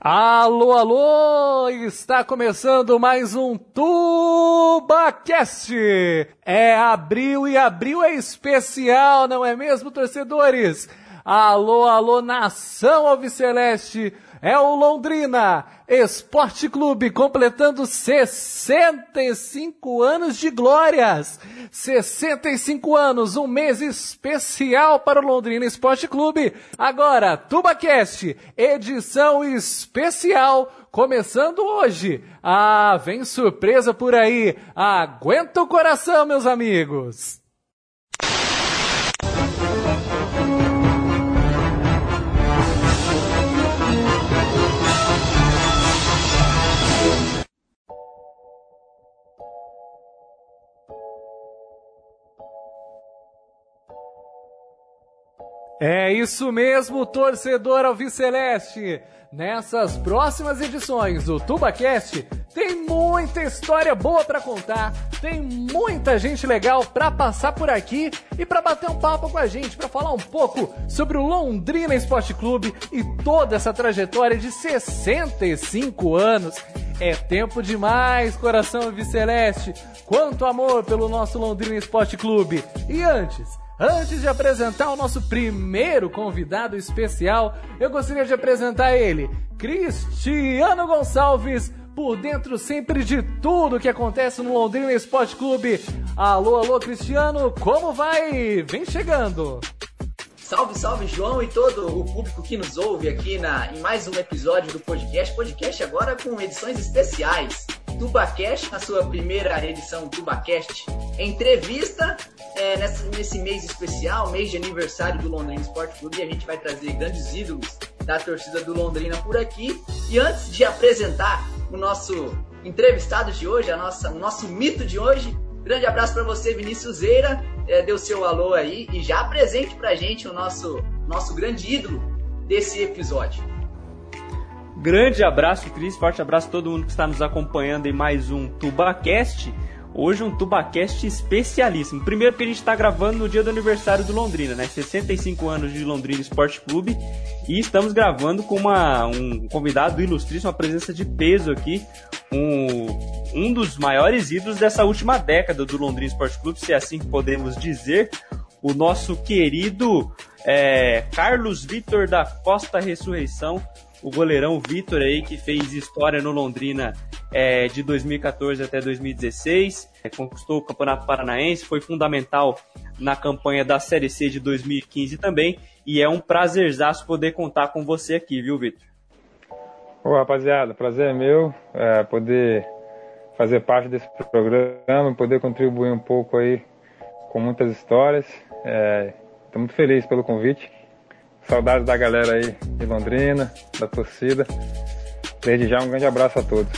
Alô, alô! Está começando mais um TubaCast! É abril e abril é especial, não é mesmo, torcedores? Alô, alô, nação alviceleste! É o Londrina Esporte Clube completando 65 anos de glórias. 65 anos, um mês especial para o Londrina Esporte Clube. Agora, TubaCast, edição especial, começando hoje. Ah, vem surpresa por aí. Aguenta o coração, meus amigos. É isso mesmo, torcedor alviceleste! Nessas próximas edições do TubaCast, tem muita história boa para contar, tem muita gente legal para passar por aqui e para bater um papo com a gente, para falar um pouco sobre o Londrina Esporte Clube e toda essa trajetória de 65 anos. É tempo demais, coração alviceleste! Quanto amor pelo nosso Londrina Esporte Clube! E antes, Antes de apresentar o nosso primeiro convidado especial, eu gostaria de apresentar ele, Cristiano Gonçalves, por dentro sempre de tudo que acontece no Londrina Esporte Clube. Alô, alô, Cristiano, como vai? Vem chegando! Salve, salve, João e todo o público que nos ouve aqui na, em mais um episódio do podcast. Podcast agora com edições especiais. TubaCast, na sua primeira edição TubaCast, entrevista é, nessa, nesse mês especial, mês de aniversário do Londrina Esporte Clube, a gente vai trazer grandes ídolos da torcida do Londrina por aqui. E antes de apresentar o nosso entrevistado de hoje, a nossa, o nosso mito de hoje, grande abraço para você, Vinícius Zeira, é, deu seu alô aí e já apresente pra gente o nosso, nosso grande ídolo desse episódio. Grande abraço, Cris. Forte abraço a todo mundo que está nos acompanhando em mais um TubaCast. Hoje um TubaCast especialíssimo. Primeiro porque a gente está gravando no dia do aniversário do Londrina, né? 65 anos de Londrina Esporte Clube. E estamos gravando com uma, um convidado ilustríssimo, uma presença de peso aqui. Um, um dos maiores ídolos dessa última década do Londrina Esporte Clube, se é assim que podemos dizer. O nosso querido é, Carlos Vitor da Costa Ressurreição, o goleirão Vitor aí, que fez história no Londrina é, de 2014 até 2016, é, conquistou o Campeonato Paranaense, foi fundamental na campanha da Série C de 2015 também, e é um prazerzaço poder contar com você aqui, viu, Vitor? Ô, rapaziada, prazer é meu é, poder fazer parte desse programa, poder contribuir um pouco aí com muitas histórias. Estou é, muito feliz pelo convite. Saudades da galera aí de Londrina, da torcida. Desde já, um grande abraço a todos.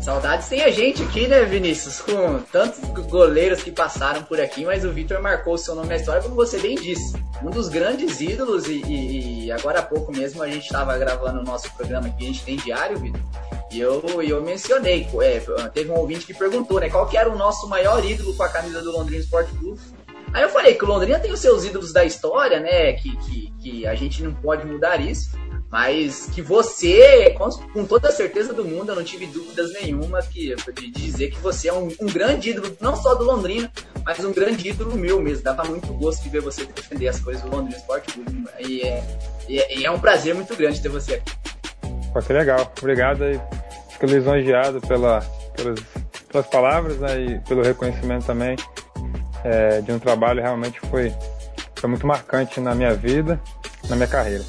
Saudades tem a gente aqui, né, Vinícius? Com tantos goleiros que passaram por aqui, mas o Vitor marcou o seu nome na história, como você bem disse. Um dos grandes ídolos, e, e, e agora há pouco mesmo a gente estava gravando o nosso programa aqui, a gente tem diário, Vitor. E eu, eu mencionei, é, teve um ouvinte que perguntou, né, qual que era o nosso maior ídolo com a camisa do Londrina Esporte Clube. Aí eu falei que o Londrina tem os seus ídolos da história, né? Que, que, que a gente não pode mudar isso. Mas que você, com, com toda a certeza do mundo, eu não tive dúvidas nenhuma que, de dizer que você é um, um, grande ídolo, não só do Londrina, mas um grande ídolo meu mesmo. Dava muito gosto de ver você defender as coisas do Londrina Esporte Clube. E é, e é um prazer muito grande ter você aqui. Pô, que legal. Obrigado aí. Fico lisonjeado pela, pelas, pelas palavras né, e pelo reconhecimento também é, de um trabalho realmente foi, foi muito marcante na minha vida, na minha carreira.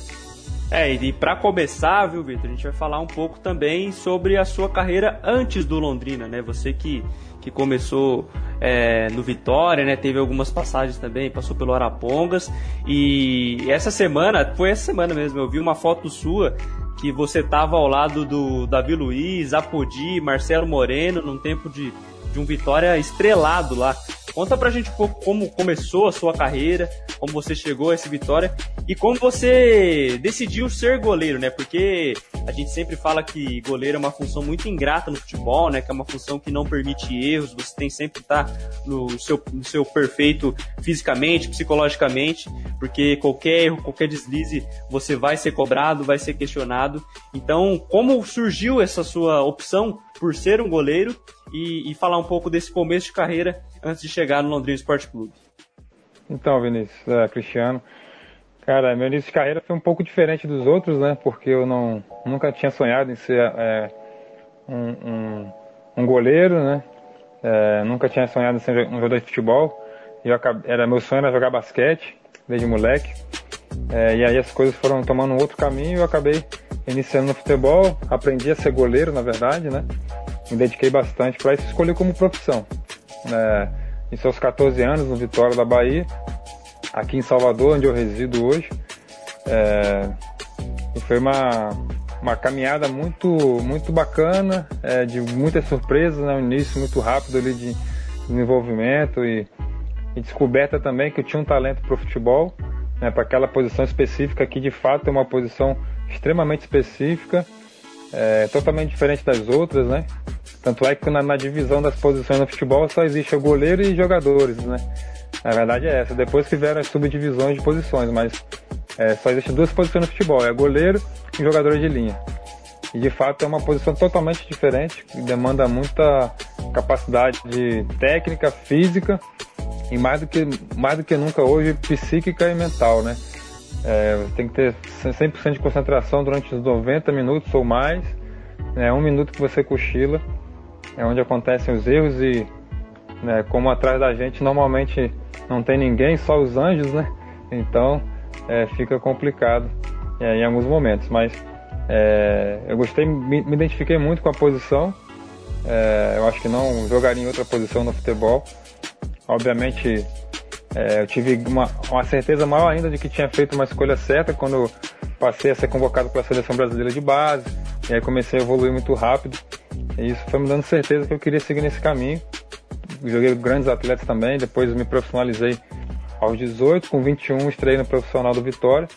É, e para começar, viu, Vitor, a gente vai falar um pouco também sobre a sua carreira antes do Londrina, né? Você que, que começou é, no Vitória, né? Teve algumas passagens também, passou pelo Arapongas. E essa semana, foi essa semana mesmo, eu vi uma foto sua que você estava ao lado do Davi Luiz, Apodi, Marcelo Moreno, num tempo de, de um Vitória estrelado lá. Conta pra gente um pouco como começou a sua carreira, como você chegou a essa vitória e como você decidiu ser goleiro, né? Porque a gente sempre fala que goleiro é uma função muito ingrata no futebol, né? Que é uma função que não permite erros, você tem sempre que estar no seu, no seu perfeito fisicamente, psicologicamente, porque qualquer erro, qualquer deslize, você vai ser cobrado, vai ser questionado. Então, como surgiu essa sua opção por ser um goleiro e, e falar um pouco desse começo de carreira antes de chegar no Londrina Esporte Clube? Então, Vinícius, é, Cristiano, cara, meu início de carreira foi um pouco diferente dos outros, né? Porque eu não, nunca tinha sonhado em ser é, um, um, um, goleiro, né? É, nunca tinha sonhado em ser um jogador de futebol. Eu era meu sonho era jogar basquete desde moleque. É, e aí as coisas foram tomando um outro caminho e eu acabei iniciando no futebol, aprendi a ser goleiro, na verdade, né? Me dediquei bastante para isso, escolhi como profissão. É, isso aos 14 anos, no Vitória da Bahia, aqui em Salvador, onde eu resido hoje. É, e foi uma, uma caminhada muito, muito bacana, é, de muitas surpresas, né? um início muito rápido ali de desenvolvimento e, e descoberta também que eu tinha um talento para o futebol, né? para aquela posição específica que de fato é uma posição extremamente específica, é, totalmente diferente das outras, né? Tanto é que na, na, divisão das posições no futebol só existe o goleiro e jogadores, né? Na verdade é essa. Depois que vieram as subdivisões de posições, mas é, só existem duas posições no futebol, é goleiro e jogador de linha. E de fato é uma posição totalmente diferente, que demanda muita capacidade de técnica, física e mais do que, mais do que nunca hoje psíquica e mental, né? É, tem que ter 100% de concentração durante os 90 minutos ou mais. É um minuto que você cochila, é onde acontecem os erros e né, como atrás da gente normalmente não tem ninguém, só os anjos, né? Então é, fica complicado é, em alguns momentos. Mas é, eu gostei, me, me, identifiquei muito com a posição. É, eu acho que não jogaria em outra posição no futebol. Obviamente é, eu tive uma, uma, certeza maior ainda de que tinha feito uma escolha certa quando passei a ser convocado para a seleção brasileira de base. E aí comecei a evoluir muito rápido. E isso foi me dando certeza que eu queria seguir nesse caminho. Joguei grandes atletas também, depois me profissionalizei aos 18, com 21 estreiei no profissional do Vitória.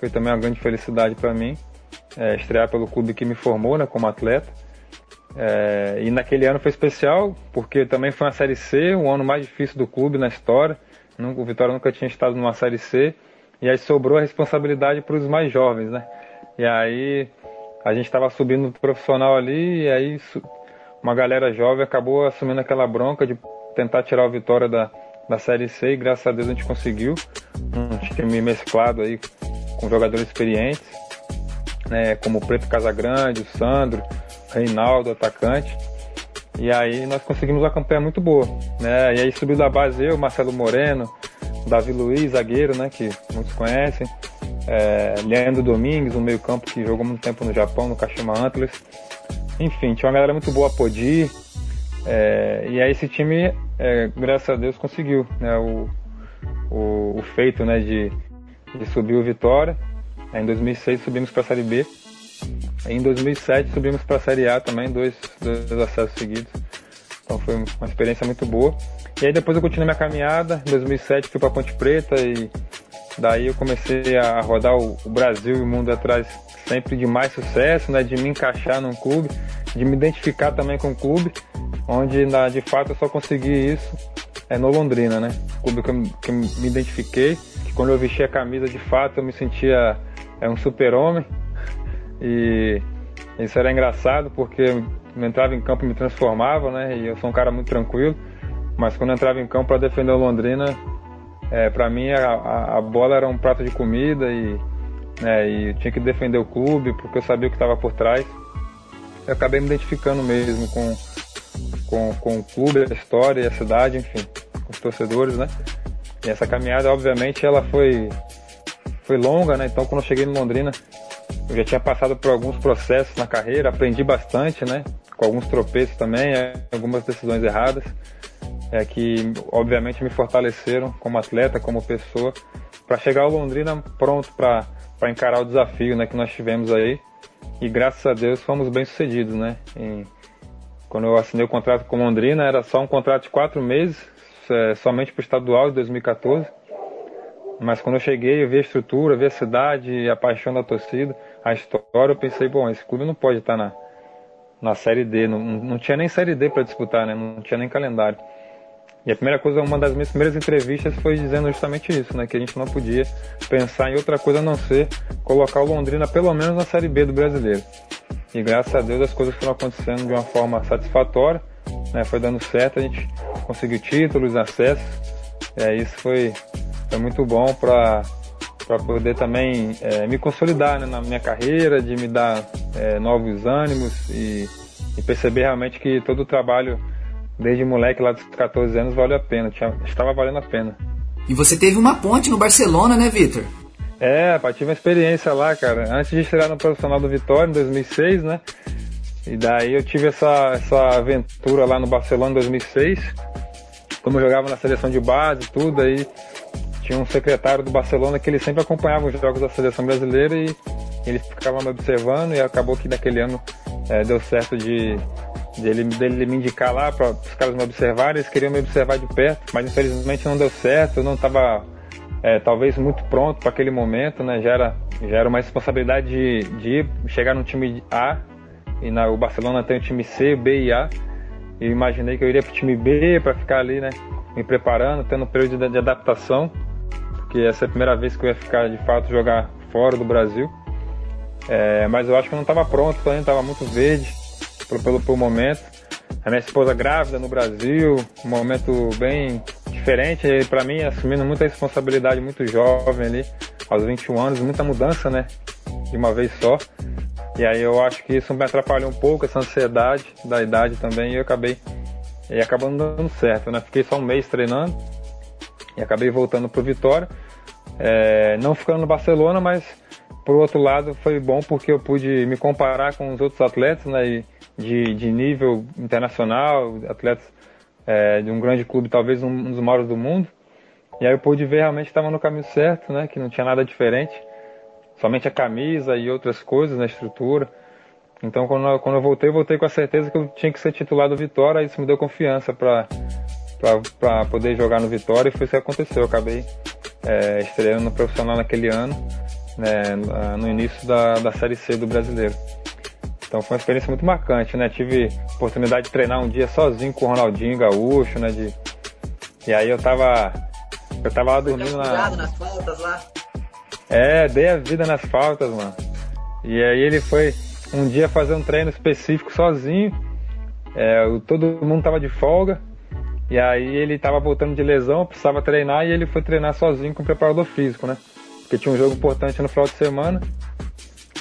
Foi também uma grande felicidade para mim é, estrear pelo clube que me formou né, como atleta. É, e naquele ano foi especial porque também foi uma Série C, o ano mais difícil do clube na história. O Vitória nunca tinha estado numa Série C. E aí sobrou a responsabilidade para os mais jovens, né? E aí a gente estava subindo no profissional ali e aí uma galera jovem acabou assumindo aquela bronca de tentar tirar o Vitória da, da Série C e graças a Deus a gente conseguiu. Um time mesclado aí com jogadores experientes, né, como o Preto Casagrande, o Sandro, o Reinaldo, atacante. E aí nós conseguimos uma campanha muito boa, né? E aí subiu da base eu, Marcelo Moreno, Davi Luiz, zagueiro, né? Que muitos conhecem. É, Leandro Domingues, um meio campo que jogou muito tempo no Japão, no Kashima Antlers. Enfim, tinha uma galera muito boa, Podi. É, e aí esse time, é, graças a Deus, conseguiu né, o, o, o feito né, de, de subir o Vitória. Em 2006 subimos para a Série B. Em 2007 subimos para a Série A também, dois, dois acessos seguidos. Então foi uma experiência muito boa. E aí depois eu continuei minha caminhada. Em 2007 fui para Ponte Preta e daí eu comecei a rodar o, Brasil e o mundo atrás sempre de mais sucesso, né? De me encaixar num clube, de me identificar também com o clube, onde na, de fato eu só consegui isso é no Londrina, né? O clube que eu, que me identifiquei, que quando eu vesti a camisa de fato eu me sentia é um super-homem, e isso era engraçado porque eu entrava em campo e me transformava, né? E eu sou um cara muito tranquilo. Mas quando eu entrava em campo para defender o Londrina, é, para mim a, a, bola era um prato de comida e, né, e eu tinha que defender o clube porque eu sabia o que estava por trás. Eu acabei me identificando mesmo com, com, com o clube, a história, a cidade, enfim, com os torcedores, né? E essa caminhada, obviamente, ela foi, foi longa, né? Então, quando eu cheguei no Londrina, eu já tinha passado por alguns processos na carreira, aprendi bastante, né? Com alguns tropeços também, é, algumas decisões erradas, é, que obviamente me fortaleceram como atleta, como pessoa, para chegar ao Londrina pronto para encarar o desafio né, que nós tivemos aí. E graças a Deus fomos bem sucedidos, né? quando eu assinei o contrato com Londrina, era só um contrato de quatro meses, é, somente para o estadual de 2014. Mas quando eu cheguei, eu vi a estrutura, vi a cidade, a paixão da torcida, a história, eu pensei, bom, esse clube não pode estar na, na Série D. Não, não tinha nem Série D para disputar, né? Não tinha nem calendário. E a primeira coisa, uma das minhas primeiras entrevistas foi dizendo justamente isso, né? Que a gente não podia pensar em outra coisa a não ser colocar o Londrina pelo menos na Série B do brasileiro. E graças a Deus as coisas foram acontecendo de uma forma satisfatória, né? Foi dando certo, a gente conseguiu títulos, acessos. E aí isso foi, foi muito bom para para poder também é, me consolidar né, na minha carreira, de me dar é, novos ânimos e, e perceber realmente que todo o trabalho desde moleque lá dos 14 anos valeu a pena, tinha, estava valendo a pena. E você teve uma ponte no Barcelona, né, Vitor? É, tive uma experiência lá, cara. Antes de estrear no profissional do Vitória, em 2006, né? E daí eu tive essa, essa aventura lá no Barcelona em 2006. Como eu jogava na seleção de base e tudo, aí tinha um secretário do Barcelona que ele sempre acompanhava os jogos da seleção brasileira e ele ficava me observando e acabou que naquele ano é, deu certo de dele, dele me indicar lá para os caras me observarem, eles queriam me observar de perto, mas infelizmente não deu certo, eu não estava é, talvez muito pronto para aquele momento, né? Já era, já era uma responsabilidade de, de chegar no time A e na, o Barcelona tem o time C, B e A. E imaginei que eu iria para o time B para ficar ali, né? Me preparando, tendo um período de, de adaptação, porque essa é a primeira vez que eu ia ficar de fato jogar fora do Brasil. É, mas eu acho que eu não estava pronto ainda, estava muito verde pelo, pelo momento. A minha esposa grávida no Brasil, um momento bem diferente para mim, assumindo muita responsabilidade muito jovem ali, aos 21 anos, muita mudança, né? De uma vez só. E aí eu acho que isso me atrapalhou um pouco, essa ansiedade da idade também, e eu acabei e acabou não dando certo, né? Fiquei só um mês treinando e acabei voltando pro Vitória. É, não ficando no Barcelona, mas por outro lado foi bom porque eu pude me comparar com os outros atletas, né? E, de, de nível internacional, atletas é, de um grande clube, talvez um dos maiores do mundo. E aí eu pude ver realmente que estava no caminho certo, né? Que não tinha nada diferente, somente a camisa e outras coisas na estrutura. Então quando eu, quando eu voltei, voltei com a certeza que eu tinha que ser titular do Vitória. Isso me deu confiança para para poder jogar no Vitória e foi isso que aconteceu. Eu acabei é, estreando no profissional naquele ano, né, no início da, da Série C do Brasileiro. Então foi uma experiência muito marcante, né? Tive oportunidade de treinar um dia sozinho com o Ronaldinho Gaúcho, né? De... E aí eu tava. Eu tava lá dormindo na. nas faltas lá. É, dei a vida nas faltas, mano. E aí ele foi um dia fazer um treino específico sozinho. É, todo mundo tava de folga. E aí ele tava voltando de lesão, precisava treinar e ele foi treinar sozinho com o preparador físico, né? Porque tinha um jogo importante no final de semana.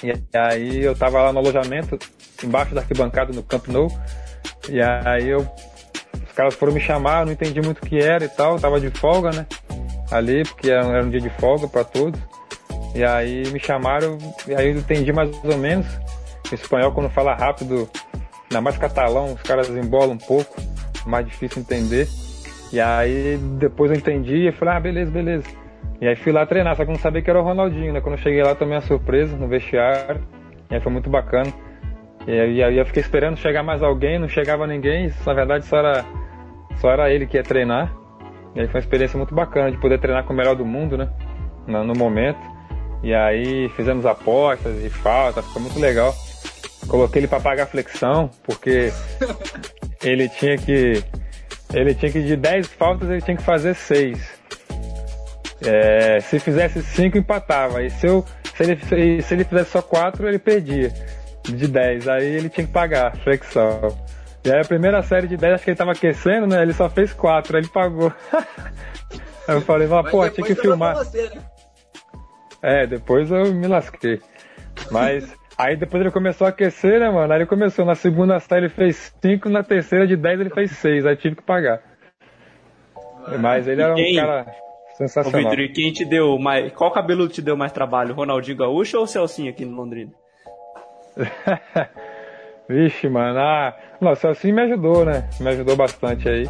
E aí eu tava lá no alojamento, embaixo da arquibancada no Camp Nou. E aí eu. Os caras foram me chamar, não entendi muito o que era e tal, tava de folga, né? Ali, porque era, um dia de folga para todos. E aí me chamaram, e aí eu entendi mais ou menos. Espanhol, quando fala rápido, ainda mais catalão, os caras embolam um pouco, mais difícil entender. E aí depois eu entendi e falei, ah, beleza, beleza. E aí fui lá treinar, só que não sabia que era o Ronaldinho, né? Quando eu cheguei lá tomei uma surpresa no vestiário. E aí foi muito bacana. E aí, aí eu fiquei esperando chegar mais alguém, não chegava ninguém. Na verdade só era, só era ele que ia treinar. E aí foi uma experiência muito bacana de poder treinar com o melhor do mundo, né? No, no momento. E aí fizemos apostas e falta, ficou muito legal. Coloquei ele para pagar flexão, porque ele tinha que. Ele tinha que de 10 faltas ele tinha que fazer 6. É, se fizesse 5, empatava. E se, eu, se, ele, se ele fizesse só 4, ele perdia. De 10. Aí ele tinha que pagar, flexão. E aí a primeira série de 10, acho que ele tava aquecendo, né? Ele só fez 4, aí ele pagou. aí eu falei, mas, pô, tinha que filmar. Você, né? É, depois eu me lasquei. Mas aí depois ele começou a aquecer, né, mano? Aí ele começou, na segunda série ele fez 5, na terceira de 10 ele fez 6, aí tive que pagar. Mas ele era um cara Sensacional. Ô, e quem te deu mais. Qual cabelo te deu mais trabalho? Ronaldinho Gaúcho ou o Celcinho aqui no Londrina? Vixe, mano. Ah, não, o Celcinho me ajudou, né? Me ajudou bastante aí.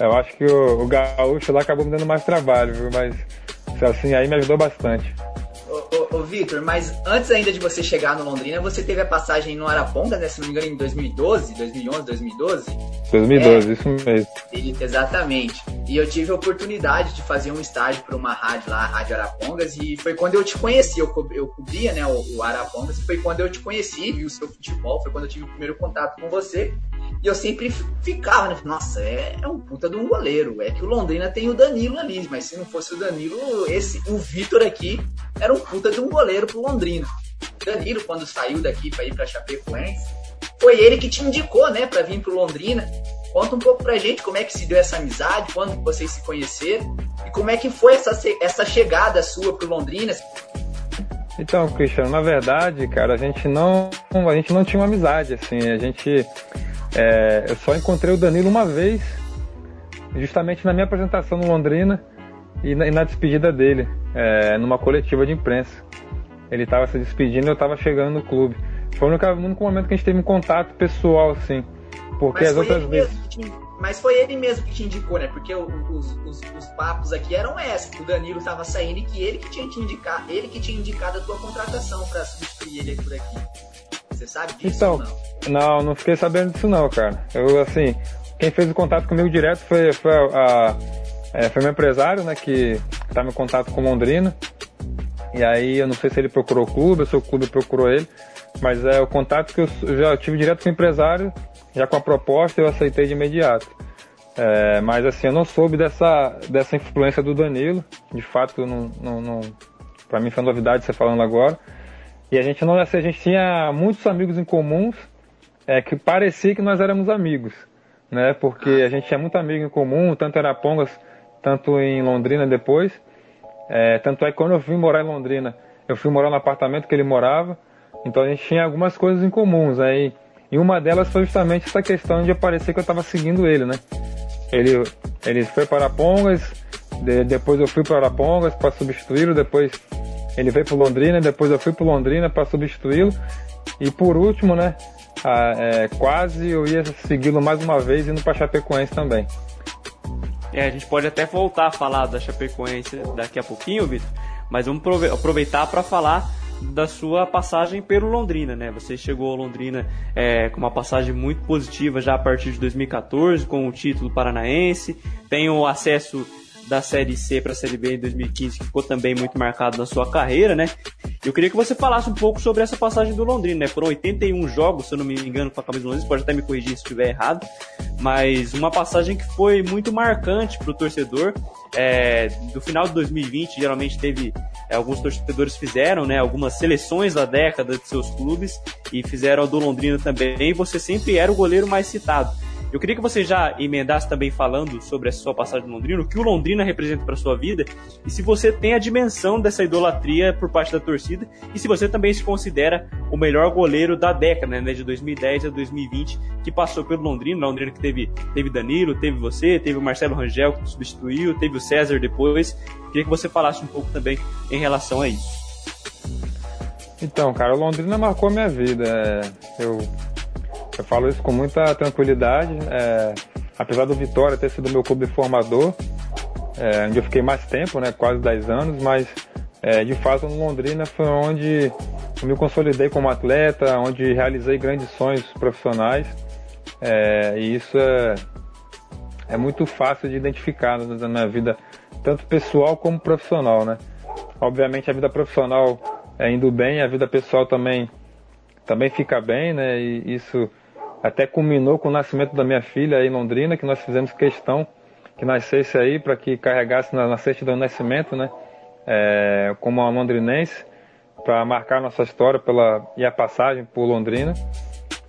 Eu acho que o, o Gaúcho lá acabou me dando mais trabalho, viu? Mas o Celcinho aí me ajudou bastante. Ô, Vitor, mas antes ainda de você chegar no Londrina, você teve a passagem no Araponga, né? Se não me engano, em 2012, 2011, 2012? 2012, é, isso mesmo. Exatamente. E eu tive a oportunidade de fazer um estágio para uma rádio lá, a Rádio Arapongas, e foi quando eu te conheci. Eu, co eu cobria né, o, o Arapongas, e foi quando eu te conheci, vi o seu futebol, foi quando eu tive o primeiro contato com você. E eu sempre ficava, né? Nossa, é, é um puta de um goleiro. É que o Londrina tem o Danilo ali, mas se não fosse o Danilo, esse, o Vitor aqui era um puta de um goleiro pro Londrina. O Danilo, quando saiu daqui para ir pra Chapecoense, foi ele que te indicou, né, para vir pro Londrina. Conta um pouco pra gente como é que se deu essa amizade, quando vocês se conheceram e como é que foi essa, essa chegada sua pro Londrina. Então, Cristiano, na verdade, cara, a gente não, a gente não tinha uma amizade, assim, a gente, é, eu só encontrei o Danilo uma vez, justamente na minha apresentação no Londrina e na, e na despedida dele, é, numa coletiva de imprensa. Ele estava se despedindo e eu estava chegando no clube. Foi o único, único momento que a gente teve um contato pessoal, assim, porque mas as outras vezes. Te, mas foi ele mesmo que te indicou, né? Porque os, os, os papos aqui eram esses, que o Danilo estava saindo e que ele que tinha te indicar, ele que tinha indicado a tua contratação para substituir ele por aqui. Você sabe disso então, não? Não, não fiquei sabendo disso não, cara. Eu, assim, quem fez o contato comigo direto foi, foi a, é, foi meu empresário, né, que estava em contato com Londrina. E aí eu não sei se ele procurou o clube, ou se o clube procurou ele, mas é o contato que eu já tive direto com o empresário, já com a proposta eu aceitei de imediato. É, mas assim, eu não soube dessa, dessa influência do Danilo, de fato, não, não, não para mim foi novidade você falando agora. E a gente não assim, a gente tinha muitos amigos em comuns, é, que parecia que nós éramos amigos, né? Porque a gente tinha muito amigo em comum, tanto era Pongas tanto em Londrina depois. É, tanto é que quando eu fui morar em Londrina, eu fui morar no apartamento que ele morava, então a gente tinha algumas coisas em comuns. Aí, e uma delas foi justamente essa questão de parecer que eu estava seguindo ele, né? Ele, ele foi para Pongas, de, depois eu fui para Pongas para substituí-lo, depois ele veio para Londrina, depois eu fui para Londrina para substituí-lo, e por último, né? é, quase eu ia segui-lo mais uma vez indo para Chapecoense também. É, a gente pode até voltar a falar da Chapecoense daqui a pouquinho, Vitor, mas vamos aproveitar para falar da sua passagem pelo Londrina, né? Você chegou ao Londrina é, com uma passagem muito positiva já a partir de 2014, com o título paranaense, tem o acesso da Série C para a Série B em 2015, que ficou também muito marcado na sua carreira, né? Eu queria que você falasse um pouco sobre essa passagem do Londrina, né? Foram 81 jogos, se eu não me engano, com a camisa do Londrina, pode até me corrigir se estiver errado, mas uma passagem que foi muito marcante para o torcedor. É, do final de 2020, geralmente teve é, alguns torcedores fizeram, né, algumas seleções da década de seus clubes e fizeram a do Londrina também. E você sempre era o goleiro mais citado. Eu queria que você já emendasse também falando sobre a sua passagem no Londrina, o que o Londrina representa para sua vida e se você tem a dimensão dessa idolatria por parte da torcida e se você também se considera o melhor goleiro da década, né, de 2010 a 2020, que passou pelo Londrina, Londrina que teve, teve Danilo, teve você, teve o Marcelo Rangel que substituiu, teve o César depois. Queria que você falasse um pouco também em relação a isso. Então, cara, o Londrina marcou minha vida. É, eu eu falo isso com muita tranquilidade. É, apesar do Vitória ter sido meu clube formador, é, onde eu fiquei mais tempo, né, quase 10 anos, mas é, de fato no Londrina foi onde eu me consolidei como atleta, onde realizei grandes sonhos profissionais. É, e isso é, é muito fácil de identificar na minha vida, tanto pessoal como profissional, né? Obviamente a vida profissional é indo bem, a vida pessoal também também fica bem, né? E isso até culminou com o nascimento da minha filha em Londrina, que nós fizemos questão que nascesse aí para que carregasse na, na certidão do nascimento, né? É, como uma londrinense, para marcar nossa história pela, e a passagem por Londrina.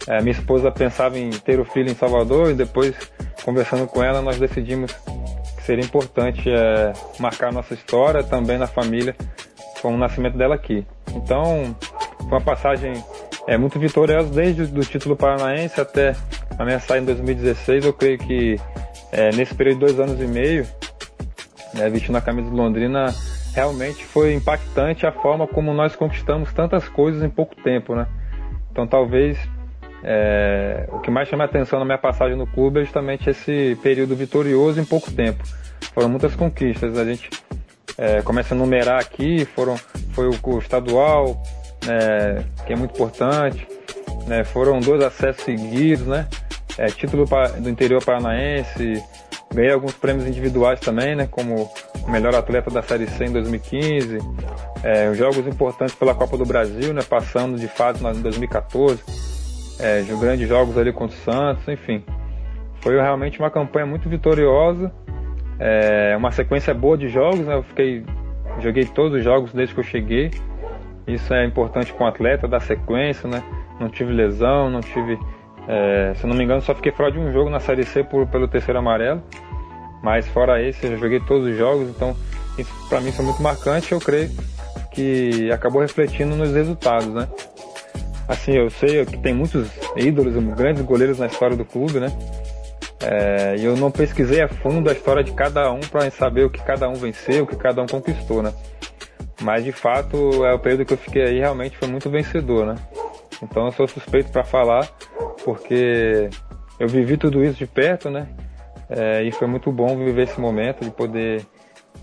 É, minha esposa pensava em ter o filho em Salvador e depois, conversando com ela, nós decidimos que seria importante é, marcar nossa história também na família com o nascimento dela aqui. Então, foi uma passagem é muito vitorioso desde o título paranaense até a minha saída em 2016. Eu creio que é, nesse período de dois anos e meio, né, vestindo a camisa do Londrina, realmente foi impactante a forma como nós conquistamos tantas coisas em pouco tempo, né? Então talvez é, o que mais chama a atenção na minha passagem no clube é justamente esse período vitorioso em pouco tempo. Foram muitas conquistas. A gente é, começa a numerar aqui, foram, foi o, o estadual, é, que é muito importante, né, foram dois acessos seguidos, né, é, título do interior paranaense, ganhei alguns prêmios individuais também, né, como melhor atleta da Série C em 2015, é, jogos importantes pela Copa do Brasil, né, passando de fase em 2014, é, grandes jogos ali contra o Santos, enfim. Foi realmente uma campanha muito vitoriosa, é, uma sequência boa de jogos, né, eu fiquei, joguei todos os jogos desde que eu cheguei, isso é importante para um atleta, dar sequência, né, não tive lesão, não tive, é, se não me engano, só fiquei fora de um jogo na Série C por, pelo terceiro amarelo, mas fora esse, eu joguei todos os jogos, então isso para mim foi muito marcante, eu creio que acabou refletindo nos resultados, né? Assim, eu sei que tem muitos ídolos, grandes goleiros na história do clube, né? É, e eu não pesquisei a fundo a história de cada um para saber o que cada um venceu, o que cada um conquistou, né? Mas de fato, é o período que eu fiquei aí realmente foi muito vencedor, né? Então eu sou suspeito para falar, porque eu vivi tudo isso de perto, né? É, e foi muito bom viver esse momento de poder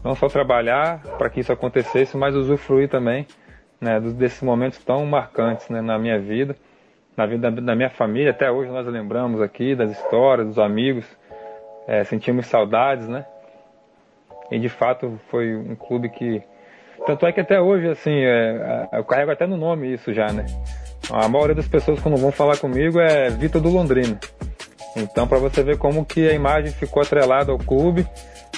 não só trabalhar para que isso acontecesse, mas usufruir também né, desses momentos tão marcantes né, na minha vida, na vida da minha família. Até hoje nós lembramos aqui das histórias, dos amigos, é, sentimos saudades, né? E de fato foi um clube que. Tanto é que até hoje, assim, é, eu carrego até no nome isso já, né? A maioria das pessoas quando vão falar comigo é Vitor do Londrina. Então, para você ver como que a imagem ficou atrelada ao clube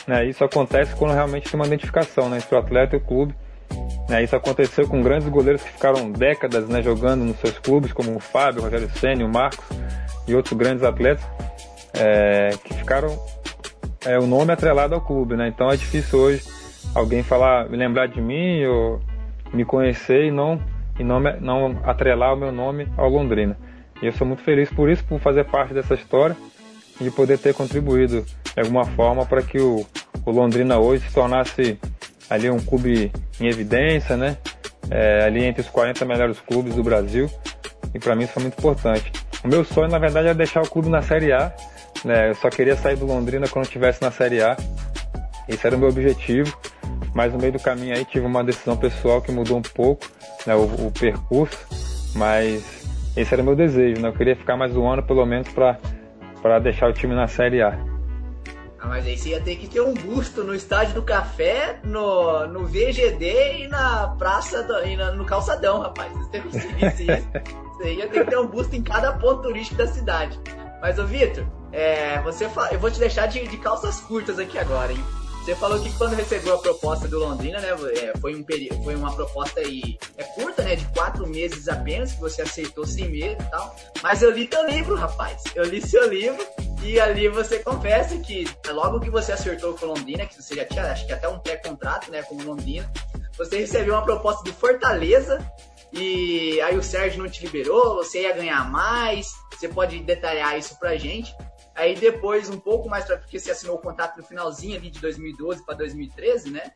né? Isso acontece quando realmente tem uma identificação né, entre o atleta e o clube. Né? Isso aconteceu com grandes goleiros que ficaram décadas né, jogando nos seus clubes, como o Fábio, o Rogério Senna, o Marcos e outros grandes atletas, é, que ficaram é, o nome atrelado ao clube. Né? Então é difícil hoje alguém falar, lembrar de mim ou me conhecer e não, e não, não atrelar o meu nome ao Londrina. E eu sou muito feliz por isso, por fazer parte dessa história e poder ter contribuído de alguma forma para que o, o, Londrina hoje se tornasse ali um clube em evidência, né? É, ali entre os 40 melhores clubes do Brasil e para mim isso foi muito importante. O meu sonho na verdade é deixar o clube na Série A, né? Eu só queria sair do Londrina quando estivesse na Série A. Esse era o meu objetivo, mas no meio do caminho aí tive uma decisão pessoal que mudou um pouco né, o, o percurso, mas esse era o meu desejo, né? Eu queria ficar mais um ano pelo menos para deixar o time na Série A. Ah, mas aí você ia ter que ter um busto no Estádio do Café, no, no VGD e na Praça do, e na, no Calçadão, rapaz. Você conseguisse isso, você ia ter que ter um busto em cada ponto turístico da cidade. Mas, ô Vitor, é, você eu vou te deixar de, de calças curtas aqui agora, hein? Você falou que quando recebeu a proposta do Londrina, né, é, foi, um período, foi uma proposta aí, é curta, né, de quatro meses apenas, que você aceitou sem medo e tal. Mas eu li teu livro, rapaz. Eu li seu livro e ali você confessa que logo que você acertou com o Londrina, que você já tinha, acho que até um pré-contrato, né, com o Londrina, você recebeu uma proposta do Fortaleza e aí o Sérgio não te liberou, você ia ganhar mais. Você pode detalhar isso pra gente. Aí depois, um pouco mais pra, porque você assinou o contrato no finalzinho ali de 2012 para 2013, né?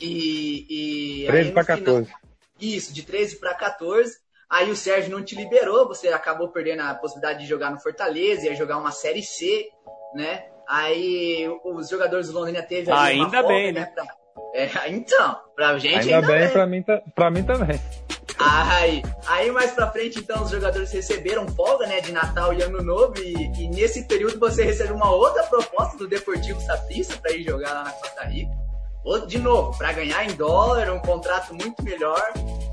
E. e 13 para 14. isso, de 13 para 14. Aí o Sérgio não te liberou, você acabou perdendo a possibilidade de jogar no Fortaleza, ia jogar uma Série C, né? Aí os jogadores do Londrina teve Ainda bem, né? Pra... É, então, pra gente ainda, ainda bem, bem. Pra, mim, pra mim também. Aí, aí mais pra frente, então, os jogadores receberam folga, né, de Natal e Ano Novo, e, e nesse período você recebeu uma outra proposta do Deportivo Saprissa para ir jogar lá na Costa Rica. De novo, para ganhar em dólar, um contrato muito melhor.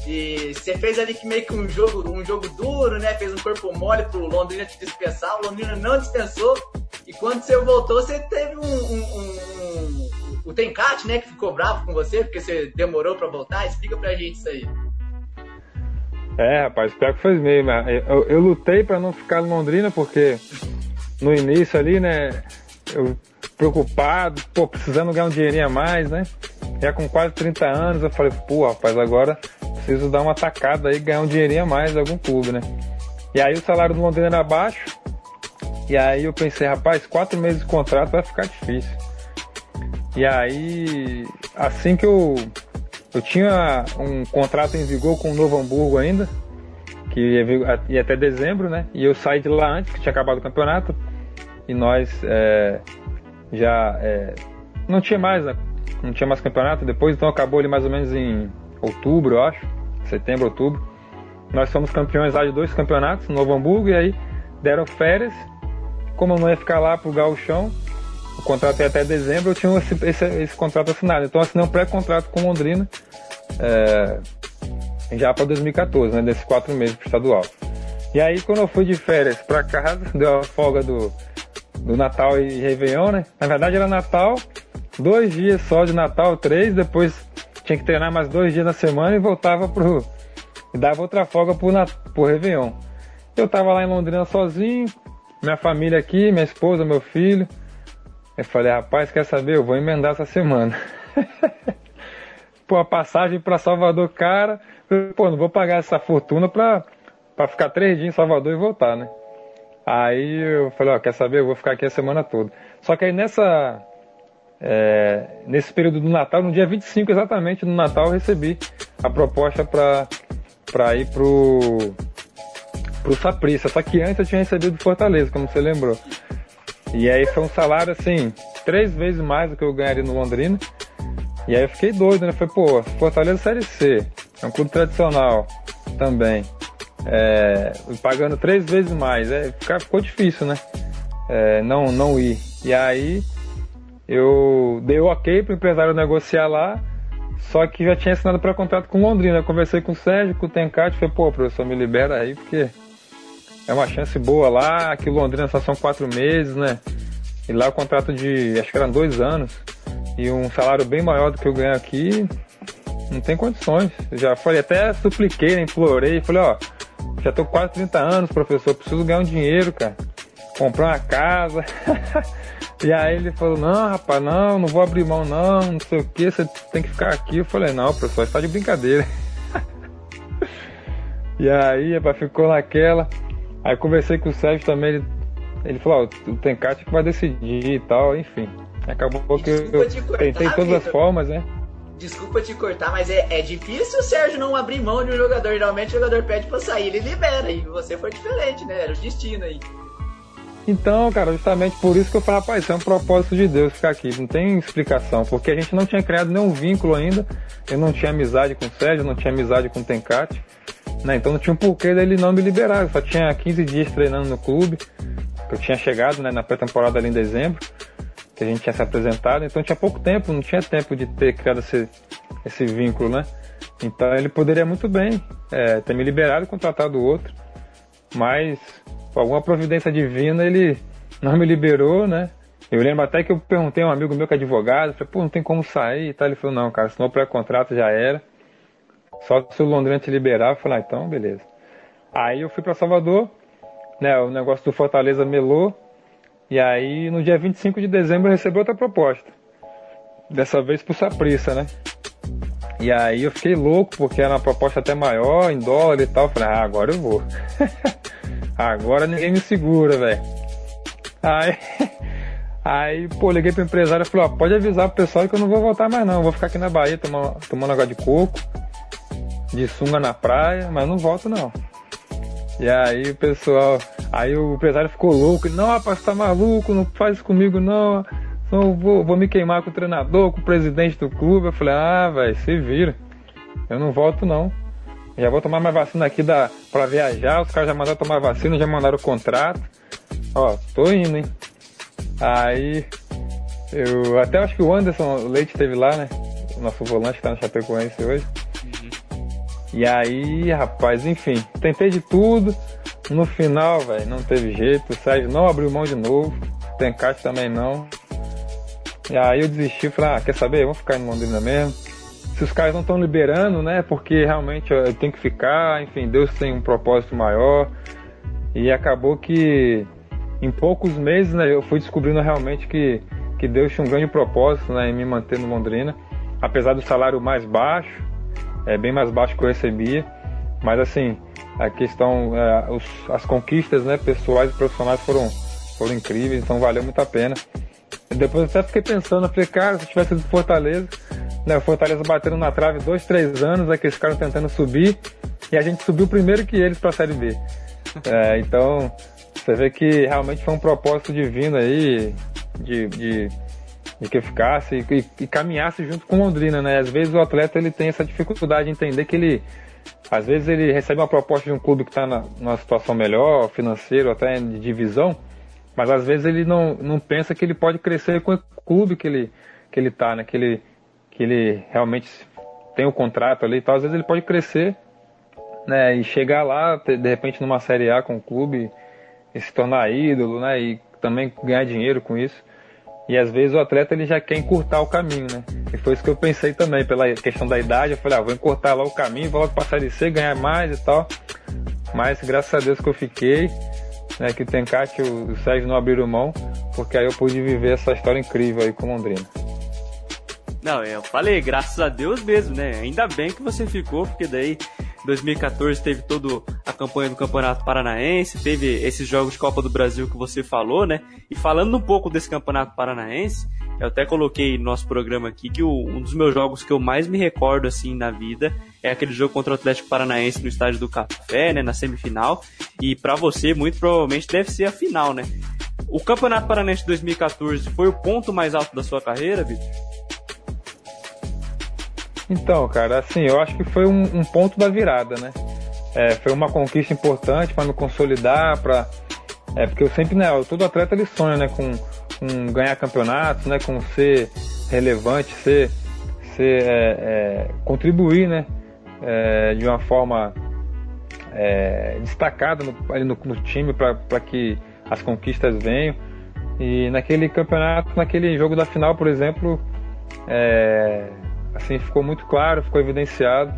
E você fez ali que meio que um jogo, um jogo duro, né? Fez um corpo mole pro Londrina te dispensar. O Londrina não dispensou. E quando você voltou, você teve um, um, um, um o Tencate, né? Que ficou bravo com você porque você demorou para voltar. Explica pra gente isso aí. É, rapaz, pior que foi mesmo. Eu, eu lutei para não ficar em Londrina porque no início ali, né, eu preocupado, pô, precisando ganhar um dinheirinho a mais, né? Já com quase 30 anos, eu falei, pô, rapaz, agora preciso dar uma tacada aí, ganhar um dinheirinho a mais em algum clube, né? E aí o salário do Londrina era baixo, e aí eu pensei, rapaz, quatro meses de contrato vai ficar difícil. E aí, assim que eu eu tinha um contrato em vigor com o Novo Hamburgo ainda, que ia até dezembro, né? E eu saí de lá antes, que tinha acabado o campeonato, e nós é, já é, não tinha mais né, não tinha mais campeonato depois, então acabou ali mais ou menos em outubro, eu acho, setembro, outubro. Nós fomos campeões lá de dois campeonatos, no Novo Hamburgo, e aí deram férias. Como eu não ia ficar lá pro Gauchão, o contrato ia até dezembro, eu tinha esse, esse, esse contrato assinado. Então assinei um pré-contrato com Londrina é, já para 2014, né, desses quatro meses pro estadual. E aí quando eu fui de férias para casa, deu a folga do, do Natal e Réveillon, né? Na verdade era Natal, dois dias só de Natal, três, depois tinha que treinar mais dois dias na semana e voltava pro. E dava outra folga pro, pro Réveillon. Eu tava lá em Londrina sozinho, minha família aqui, minha esposa, meu filho. Eu falei, rapaz, quer saber? Eu vou emendar essa semana. Pô, a passagem para Salvador, cara. Pô, não vou pagar essa fortuna pra, pra ficar três dias em Salvador e voltar, né? Aí eu falei, ó, quer saber? Eu vou ficar aqui a semana toda. Só que aí nessa. É, nesse período do Natal, no dia 25 exatamente do Natal, eu recebi a proposta para ir pro, pro Saprissa. Só que antes eu tinha recebido do Fortaleza, como você lembrou. E aí foi um salário assim, três vezes mais do que eu ganharia no Londrina. E aí eu fiquei doido, né? Falei, pô, Fortaleza Série C, é um clube tradicional também é, pagando três vezes mais. É, ficou difícil, né? É, não, não ir. E aí eu dei o ok para o empresário negociar lá, só que já tinha assinado para contrato com Londrina. Eu conversei com o Sérgio, com o Tencate, falei, pô, professor, me libera aí, porque é uma chance boa lá, aqui Londrina só são quatro meses, né? E lá o contrato de, acho que eram dois anos, e um salário bem maior do que eu ganho aqui, não tem condições. já falei, até supliquei, né, implorei, falei, ó, já tô quase 30 anos, professor, preciso ganhar um dinheiro, cara. Comprar uma casa. e aí ele falou, não, rapaz, não, não vou abrir mão não, não sei o que, você tem que ficar aqui. Eu falei, não, professor, está de brincadeira. e aí, rapaz, ficou naquela. Aí conversei com o Sérgio também, ele, ele falou, ó, o Tencate que vai decidir e tal, enfim. Acabou que eu tentei todas as formas, né? desculpa te cortar, mas é, é difícil o Sérgio não abrir mão de um jogador. Geralmente o jogador pede pra sair, ele libera. E você foi diferente, né? Era o destino aí. Então, cara, justamente por isso que eu falo, rapaz, isso é um propósito de Deus ficar aqui, não tem explicação, porque a gente não tinha criado nenhum vínculo ainda, eu não tinha amizade com o Sérgio, não tinha amizade com o Tencate, né? Então não tinha um porquê dele não me liberar, eu só tinha 15 dias treinando no clube, eu tinha chegado né, na pré-temporada ali em dezembro, que a gente tinha se apresentado, então tinha pouco tempo, não tinha tempo de ter criado esse, esse vínculo, né? Então ele poderia muito bem é, ter me liberado e contratado outro, mas por alguma providência divina ele não me liberou, né? Eu lembro até que eu perguntei a um amigo meu que é advogado, falei, pô, não tem como sair e tal. Ele falou, não, cara, senão o pré-contrato já era. Só se o Londrina te liberar, eu falei, ah, então beleza. Aí eu fui para Salvador, né? O negócio do Fortaleza melou. E aí, no dia 25 de dezembro, eu recebi outra proposta. Dessa vez pro Saprissa, né? E aí eu fiquei louco, porque era uma proposta até maior, em dólar e tal. falei, ah, agora eu vou. agora ninguém me segura, velho. Aí, aí, pô, liguei pro empresário e falei, ó, pode avisar pro pessoal que eu não vou voltar mais não. Eu vou ficar aqui na Bahia tomando, tomando água de coco, de sunga na praia, mas não volto não. E aí o pessoal, aí o empresário ficou louco, não rapaz, tá maluco, não faz isso comigo não, vou, vou me queimar com o treinador, com o presidente do clube. Eu falei, ah, velho, se vira, eu não volto não. Já vou tomar mais vacina aqui da, pra viajar, os caras já mandaram tomar vacina, já mandaram o contrato. Ó, tô indo, hein. Aí, eu até acho que o Anderson Leite teve lá, né? O nosso volante que tá no Chapecoense hoje. E aí, rapaz, enfim, tentei de tudo. No final, velho, não teve jeito. O Sérgio não abriu mão de novo. O Tencate também não. E aí eu desisti, falei, ah, quer saber? Vou ficar em Londrina mesmo. Se os caras não estão liberando, né? Porque realmente eu tenho que ficar, enfim, Deus tem um propósito maior. E acabou que em poucos meses, né, eu fui descobrindo realmente que, que Deus tinha um grande propósito né, em me manter no Londrina. Apesar do salário mais baixo, é bem mais baixo que eu recebia, mas assim, a questão, é, os, as conquistas né, pessoais e profissionais foram, foram incríveis, então valeu muito a pena. Depois até fiquei pensando, falei, cara, se eu tivesse ido Fortaleza, né, Fortaleza batendo na trave dois, três anos, aqueles caras tentando subir, e a gente subiu primeiro que eles para a Série B. É, então, você vê que realmente foi um propósito divino aí, de, de de que ficasse e, e, e, caminhasse junto com Londrina, né? Às vezes o atleta ele tem essa dificuldade de entender que ele, às vezes ele recebe uma proposta de um clube que está numa situação melhor, financeiro, até de divisão, mas às vezes ele não, não pensa que ele pode crescer com o clube que ele que ele tá, né? Que ele que ele realmente tem o contrato ali e tal. Às vezes ele pode crescer, né? E chegar lá, de repente numa série A com o clube e se tornar ídolo, né? E também ganhar dinheiro com isso. E às vezes o atleta ele já quer encurtar o caminho, né? E foi isso que eu pensei também, pela questão da idade. Eu falei, ah, vou encurtar lá o caminho, vou logo passar de C, ganhar mais e tal. Mas graças a Deus que eu fiquei, né? Que o Tencate e o Sérgio não abriram mão, porque aí eu pude viver essa história incrível aí com Londrina. Não, eu falei, graças a Deus mesmo, né? Ainda bem que você ficou, porque daí 2014 teve toda a campanha do Campeonato Paranaense, teve esses jogos de Copa do Brasil que você falou, né? E falando um pouco desse Campeonato Paranaense, eu até coloquei no nosso programa aqui que o, um dos meus jogos que eu mais me recordo assim na vida é aquele jogo contra o Atlético Paranaense no estádio do Café, né, na semifinal. E para você, muito provavelmente deve ser a final, né? O Campeonato Paranaense de 2014 foi o ponto mais alto da sua carreira, Vitor? Então, cara, assim, eu acho que foi um, um ponto da virada, né? É, foi uma conquista importante para me consolidar, para é porque eu sempre, né, todo atleta ele sonha, né, com, com ganhar campeonatos, né, com ser relevante, ser, ser é, é, contribuir, né, é, de uma forma é, destacada no, ali no, no time para que as conquistas venham. E naquele campeonato, naquele jogo da final, por exemplo, é, assim ficou muito claro, ficou evidenciado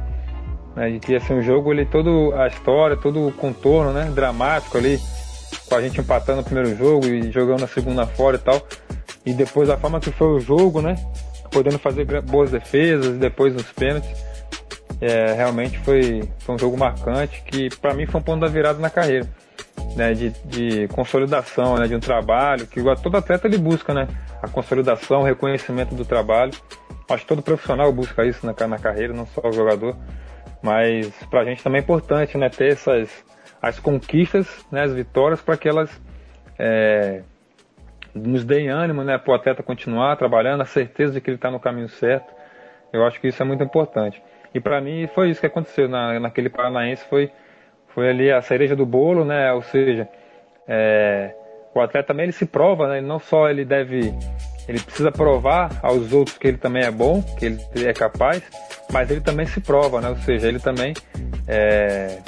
né, de que assim, o jogo, ele todo a história, todo o contorno, né, dramático ali, com a gente empatando o primeiro jogo e jogando na segunda fora e tal, e depois a forma que foi o jogo, né, podendo fazer boas defesas, depois os pênaltis, é, realmente foi, foi um jogo marcante que para mim foi um ponto da virada na carreira. Né, de, de consolidação, né, de um trabalho que todo atleta ele busca, né, a consolidação, o reconhecimento do trabalho acho que todo profissional busca isso na, na carreira, não só o jogador. Mas para a gente também é importante né, ter essas as conquistas, né, as vitórias, para que elas é, nos deem ânimo né, para o atleta continuar trabalhando, a certeza de que ele está no caminho certo. Eu acho que isso é muito importante. E para mim foi isso que aconteceu na, naquele Paranaense, foi, foi ali a cereja do bolo, né? Ou seja, é, o atleta também ele se prova, né? Não só ele deve ele precisa provar aos outros que ele também é bom, que ele é capaz, mas ele também se prova, né? Ou seja, ele também é,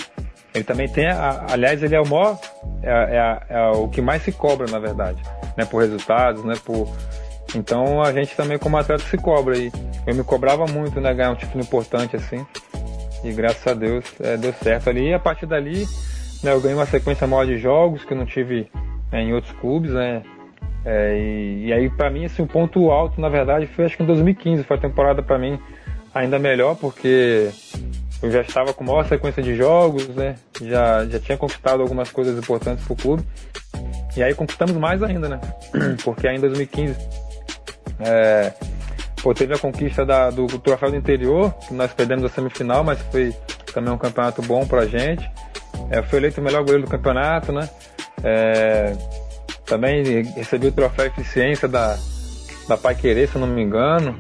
ele também tem, a, aliás, ele é o maior, é, é, é, o que mais se cobra, na verdade, né? Por resultados, né? Por então a gente também como atleta se cobra e eu me cobrava muito, né? Ganhar um título importante assim e graças a Deus é, deu certo ali. E a partir dali, né? Eu ganhei uma sequência maior de jogos que eu não tive né, em outros clubes, né? É, e, e, aí, para mim, assim, o ponto alto, na verdade, foi acho que em 2015. Foi a temporada para mim ainda melhor, porque eu já estava com maior sequência de jogos, né? Já, já tinha conquistado algumas coisas importantes para o clube. E aí conquistamos mais ainda, né? Porque aí em 2015 é, pô, teve a conquista da, do, do troféu do interior, que nós perdemos a semifinal, mas foi também um campeonato bom pra gente. É, foi eleito o melhor goleiro do campeonato, né? É, também recebi o troféu Eficiência da, da Pai Querer, se não me engano.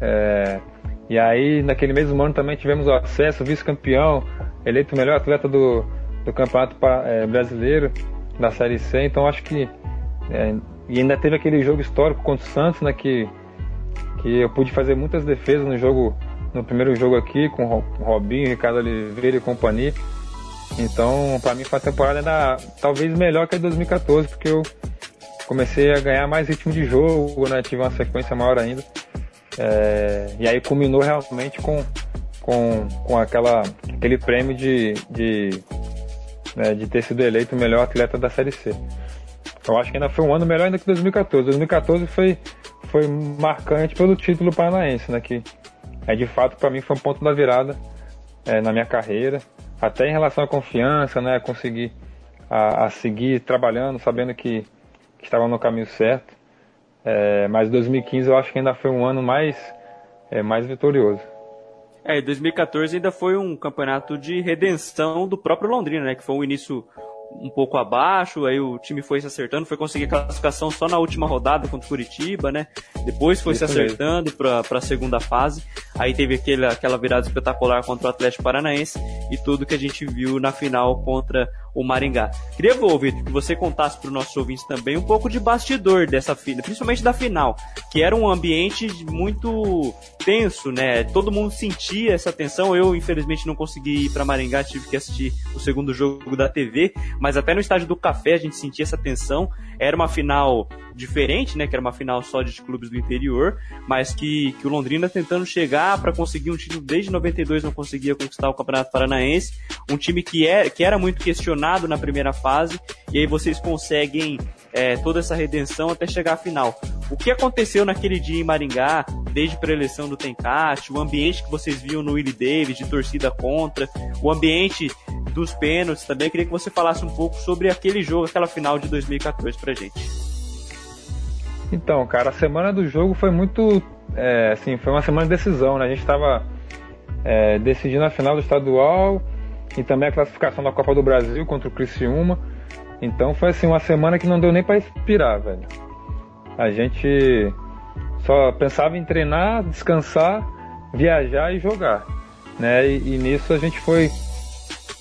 É, e aí, naquele mesmo ano, também tivemos o acesso, vice-campeão, eleito o melhor atleta do, do Campeonato é, Brasileiro, da Série C. Então, acho que. É, e ainda teve aquele jogo histórico contra o Santos, né? Que, que eu pude fazer muitas defesas no jogo, no primeiro jogo aqui, com o Robinho, Ricardo Oliveira e companhia. Então, para mim foi uma temporada ainda talvez melhor que a de 2014, porque eu comecei a ganhar mais ritmo de jogo, né? Tive uma sequência maior ainda. É, e aí culminou realmente com, com, com aquela, aquele prêmio de, de, né, de ter sido eleito o melhor atleta da Série C. Eu acho que ainda foi um ano melhor ainda que 2014. 2014 foi, foi marcante pelo título paranaense, né? Que é de fato para mim foi um ponto da virada é, na minha carreira até em relação à confiança, né, conseguir a, a seguir trabalhando, sabendo que, que estava no caminho certo. É, mas 2015 eu acho que ainda foi um ano mais, é, mais vitorioso. É, 2014 ainda foi um campeonato de redenção do próprio Londrina, né? Que foi um início um pouco abaixo, aí o time foi se acertando, foi conseguir classificação só na última rodada contra o Curitiba, né? Depois foi Isso se acertando para a segunda fase. Aí teve aquele, aquela virada espetacular contra o Atlético Paranaense e tudo que a gente viu na final contra o Maringá. Queria, Vitor, que você contasse para os nossos ouvintes também um pouco de bastidor dessa final, principalmente da final, que era um ambiente muito tenso, né? Todo mundo sentia essa tensão. Eu, infelizmente, não consegui ir para Maringá, tive que assistir o segundo jogo da TV, mas até no estádio do Café a gente sentia essa tensão. Era uma final diferente, né? Que era uma final só de clubes do interior, mas que, que o Londrina tentando chegar para conseguir um título desde 92 não conseguia conquistar o Campeonato Paranaense, um time que, é, que era muito questionado na primeira fase, e aí vocês conseguem é, toda essa redenção até chegar à final. O que aconteceu naquele dia em Maringá, desde a pré-eleição do Tencate, o ambiente que vocês viam no Willie Davis, de torcida contra, o ambiente dos pênaltis também, queria que você falasse um pouco sobre aquele jogo, aquela final de 2014 pra gente. Então, cara, a semana do jogo foi muito. É, assim, foi uma semana de decisão, né? A gente estava é, decidindo a final do estadual e também a classificação da Copa do Brasil contra o Criciúma. Então foi assim, uma semana que não deu nem para inspirar, velho. A gente só pensava em treinar, descansar, viajar e jogar. Né? E, e nisso a gente foi,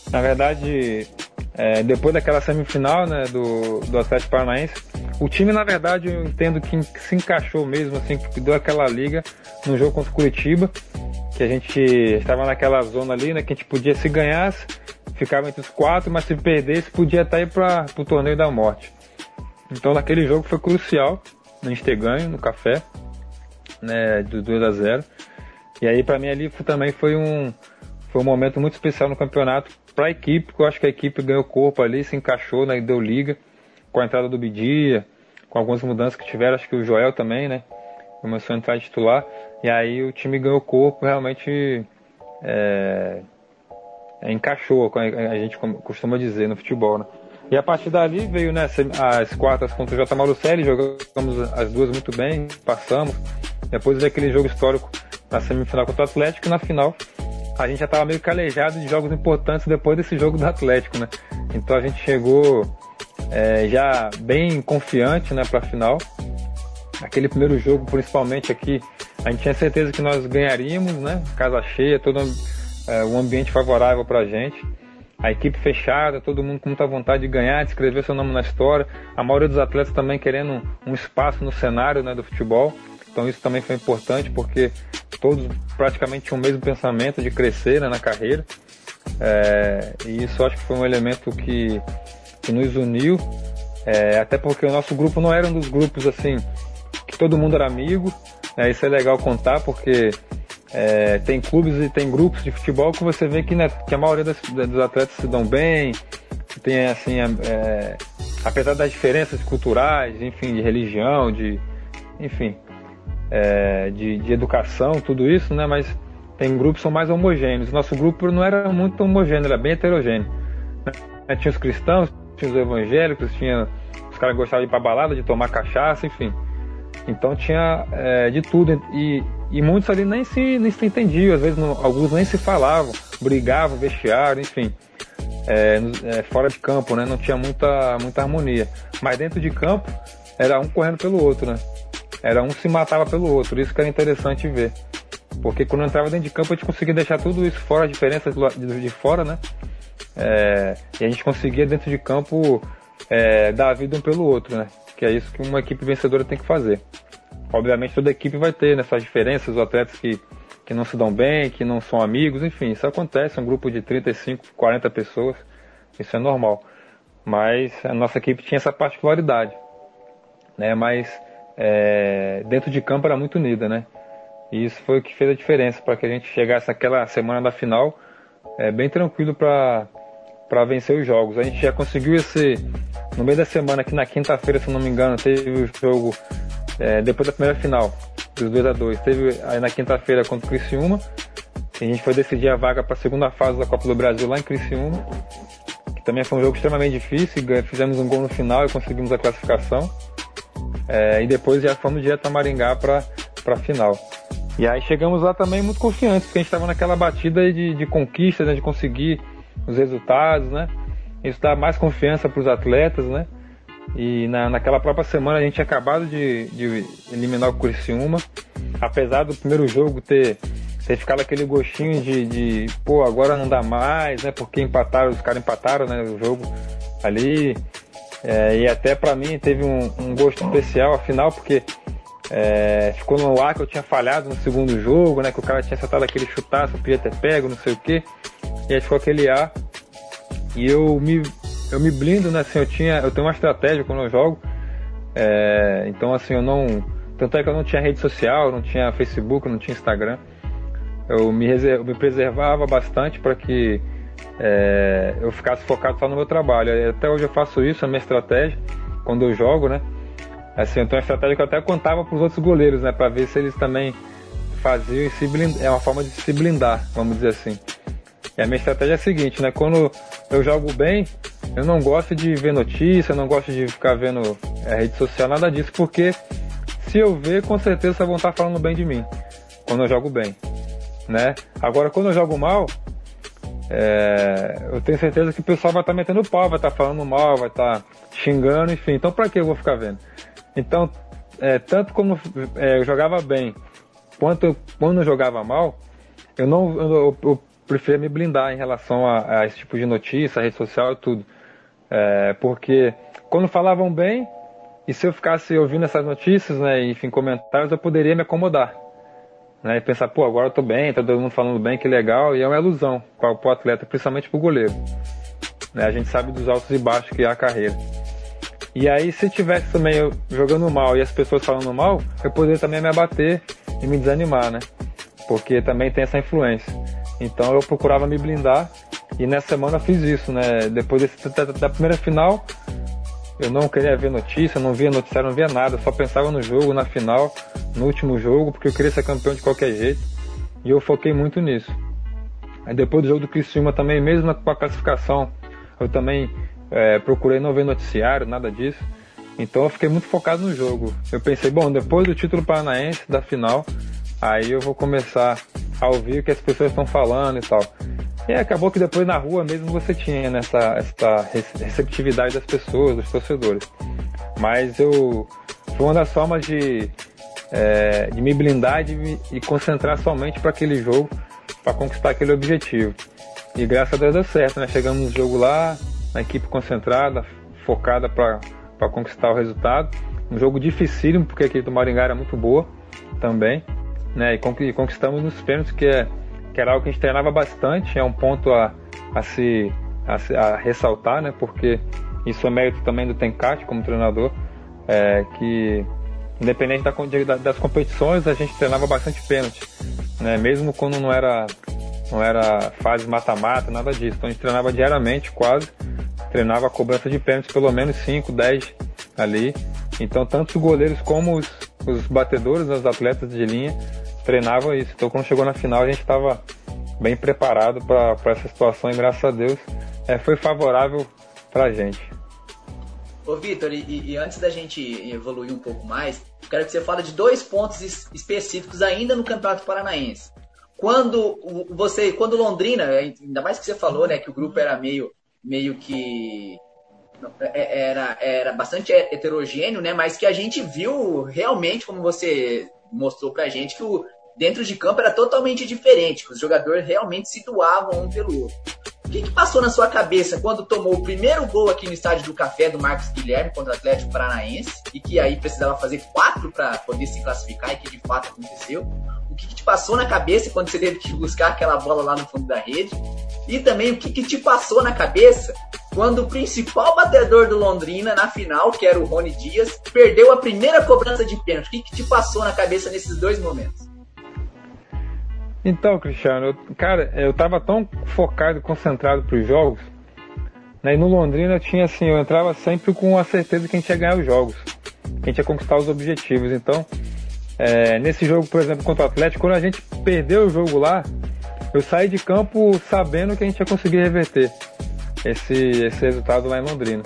na verdade, é, depois daquela semifinal né, do, do Atlético Paranaense, o time, na verdade, eu entendo que se encaixou mesmo, assim, que deu aquela liga no jogo contra o Curitiba, que a gente estava naquela zona ali, né, que a gente podia, se ganhasse, ficava entre os quatro, mas se perdesse, podia até ir para o torneio da morte. Então, naquele jogo foi crucial a gente ter ganho no café, né, do 2 a 0 E aí, para mim, ali também foi um, foi um momento muito especial no campeonato para a equipe, porque eu acho que a equipe ganhou corpo ali, se encaixou, né, deu liga com a entrada do Bidia, com algumas mudanças que tiveram, acho que o Joel também, né? Começou a entrar titular. E aí o time ganhou corpo, realmente é, é, encaixou, a gente costuma dizer no futebol, né? E a partir dali veio né, as quartas contra o J. Malucelli, jogamos as duas muito bem, passamos. Depois veio aquele jogo histórico na semifinal contra o Atlético e na final a gente já estava meio calejado de jogos importantes depois desse jogo do Atlético, né? Então a gente chegou é, já bem confiante né, para a final. Aquele primeiro jogo, principalmente aqui, a gente tinha certeza que nós ganharíamos, né? Casa cheia, todo é, um ambiente favorável para a gente. A equipe fechada, todo mundo com muita vontade de ganhar, de escrever seu nome na história. A maioria dos atletas também querendo um espaço no cenário né, do futebol. Então isso também foi importante porque todos praticamente tinham o mesmo pensamento de crescer né, na carreira. É, e isso acho que foi um elemento que que nos uniu, é, até porque o nosso grupo não era um dos grupos assim que todo mundo era amigo. É, isso é legal contar porque é, tem clubes e tem grupos de futebol que você vê que, né, que a maioria das, dos atletas se dão bem, tem assim, é, apesar das diferenças culturais, enfim, de religião, de, enfim, é, de, de, educação, tudo isso, né? Mas tem grupos que são mais homogêneos. Nosso grupo não era muito homogêneo, era bem heterogêneo. Né? Tinha os cristãos, tinha os evangélicos, tinha os caras gostavam de ir pra balada, de tomar cachaça, enfim. Então tinha é, de tudo. E, e muitos ali nem se, nem se entendiam, às vezes não, alguns nem se falavam, brigavam, vestiário, enfim. É, é, fora de campo, né? Não tinha muita, muita harmonia. Mas dentro de campo, era um correndo pelo outro, né? Era um se matava pelo outro. Isso que era interessante ver. Porque quando eu entrava dentro de campo, a gente conseguia deixar tudo isso fora, a diferença de, fora, né? É, e a gente conseguia dentro de campo é, dar a vida um pelo outro, né? Que é isso que uma equipe vencedora tem que fazer. Obviamente toda equipe vai ter nessas diferenças, os atletas que, que não se dão bem, que não são amigos, enfim, isso acontece, um grupo de 35, 40 pessoas, isso é normal. Mas a nossa equipe tinha essa particularidade, né? Mas é, dentro de campo era muito unida, né? E isso foi o que fez a diferença para que a gente chegasse naquela semana da final é, bem tranquilo para vencer os jogos. A gente já conseguiu esse no meio da semana, que na quinta-feira, se não me engano, teve o jogo é, depois da primeira final, dos 2 a 2 Teve aí na quinta-feira contra o Criciúma. a gente foi decidir a vaga para a segunda fase da Copa do Brasil lá em Criciúma. Que também foi um jogo extremamente difícil. Fizemos um gol no final e conseguimos a classificação. É, e depois já fomos direto a Maringá para a final. E aí chegamos lá também muito confiantes, porque a gente estava naquela batida de, de conquista, né, de conseguir os resultados, né? isso dá mais confiança para os atletas, né? E na, naquela própria semana a gente tinha acabado de, de eliminar o Criciúma, apesar do primeiro jogo ter, ter ficado aquele gostinho de, de, pô, agora não dá mais, né? Porque empataram, os caras empataram, né? O jogo ali. É, e até para mim teve um, um, gosto especial, afinal, porque é, ficou no ar que eu tinha falhado no segundo jogo, né? Que o cara tinha acertado aquele chutaço, podia ter pego, não sei o que. E aí ficou aquele ar. E eu me, eu me blindo, né? Assim, eu, tinha, eu tenho uma estratégia quando eu jogo. É, então, assim, eu não. Tanto é que eu não tinha rede social, não tinha Facebook, não tinha Instagram. Eu me, reserv, eu me preservava bastante para que é, eu ficasse focado só no meu trabalho. Até hoje eu faço isso, a minha estratégia, quando eu jogo, né? Assim, eu tenho uma estratégia que eu até contava para os outros goleiros, né? Para ver se eles também faziam e se blindar. É uma forma de se blindar, vamos dizer assim. E a minha estratégia é a seguinte, né? Quando eu jogo bem, eu não gosto de ver notícia, eu não gosto de ficar vendo é, rede social, nada disso, porque se eu ver, com certeza vão estar falando bem de mim quando eu jogo bem, né? Agora, quando eu jogo mal, é, eu tenho certeza que o pessoal vai estar metendo pau, vai estar falando mal, vai estar xingando, enfim. Então, para que eu vou ficar vendo? Então, é, tanto como é, eu jogava bem, quanto quando eu jogava mal, eu não eu, eu preferia me blindar em relação a, a, esse tipo de notícia, rede social e tudo. É, porque quando falavam bem, e se eu ficasse ouvindo essas notícias, né, enfim, comentários, eu poderia me acomodar. Né, e pensar, pô, agora eu tô bem, tá todo mundo falando bem, que legal, e é uma ilusão para o atleta, principalmente para o goleiro. Né, a gente sabe dos altos e baixos que é a carreira. E aí, se tivesse também eu jogando mal e as pessoas falando mal, eu poderia também me abater e me desanimar, né? Porque também tem essa influência. Então eu procurava me blindar e nessa semana eu fiz isso, né? Depois desse, da, da, primeira final, eu não queria ver notícia, não via noticiário, não via nada, só pensava no jogo, na final, no último jogo, porque eu queria ser campeão de qualquer jeito. E eu foquei muito nisso. Aí depois do jogo do Criciúma também, mesmo com a classificação, eu também é, procurei não ver noticiário, nada disso. Então eu fiquei muito focado no jogo. Eu pensei, bom, depois do título paranaense, da final, aí eu vou começar a ouvir o que as pessoas estão falando e tal. E acabou que depois na rua mesmo você tinha nessa essa receptividade das pessoas, dos torcedores. Mas eu foi uma das formas de, é, de me blindar e me concentrar somente para aquele jogo, para conquistar aquele objetivo. E graças a Deus deu certo, né? Chegamos no jogo lá, a equipe concentrada, focada para conquistar o resultado. Um jogo dificílimo, porque a equipe do Maringá era muito boa também né? E conquistamos nos pênaltis, que, é, que era algo que a gente treinava bastante, é um ponto a, a, se, a, a ressaltar, né? Porque isso é mérito também do Tencate como treinador, é, que independente da, das competições, a gente treinava bastante pênalti, né? Mesmo quando não era não era fase mata-mata, nada disso. Então a gente treinava diariamente, quase. Treinava a cobrança de pênaltis pelo menos 5, 10 ali. Então tanto os goleiros como os, os batedores, os atletas de linha, treinava isso. Então quando chegou na final a gente estava bem preparado para essa situação e graças a Deus é, foi favorável para a gente. Ô Vitor, e, e, antes da gente evoluir um pouco mais, quero que você fale de dois pontos específicos ainda no Campeonato Paranaense. Quando você, quando Londrina, ainda mais que você falou, né, que o grupo era meio, meio que é, era, era bastante heterogêneo, né, mas que a gente viu realmente, como você mostrou pra gente, que o, dentro de campo era totalmente diferente, que os jogadores realmente se doavam um pelo outro. O que, que, passou na sua cabeça quando tomou o primeiro gol aqui no estádio do Café do Marcos Guilherme contra o Atlético Paranaense e que aí precisava fazer quatro para poder se classificar e que de fato aconteceu? O que, que, te passou na cabeça quando você teve que buscar aquela bola lá no fundo da rede? E também o que, que te passou na cabeça quando o principal batedor do Londrina na final, que era o Rony Dias, perdeu a primeira cobrança de pênalti? O que, que te passou na cabeça nesses dois momentos? Então, Cristiano, eu, cara, eu tava tão focado e concentrado para os jogos, né? E no Londrina tinha assim, eu entrava sempre com a certeza que a gente ia ganhar os jogos, que a gente ia conquistar os objetivos. Então, é, nesse jogo, por exemplo, contra o Atlético, quando a gente perdeu o jogo lá, eu saí de campo sabendo que a gente ia conseguir reverter esse, esse resultado lá em Londrina.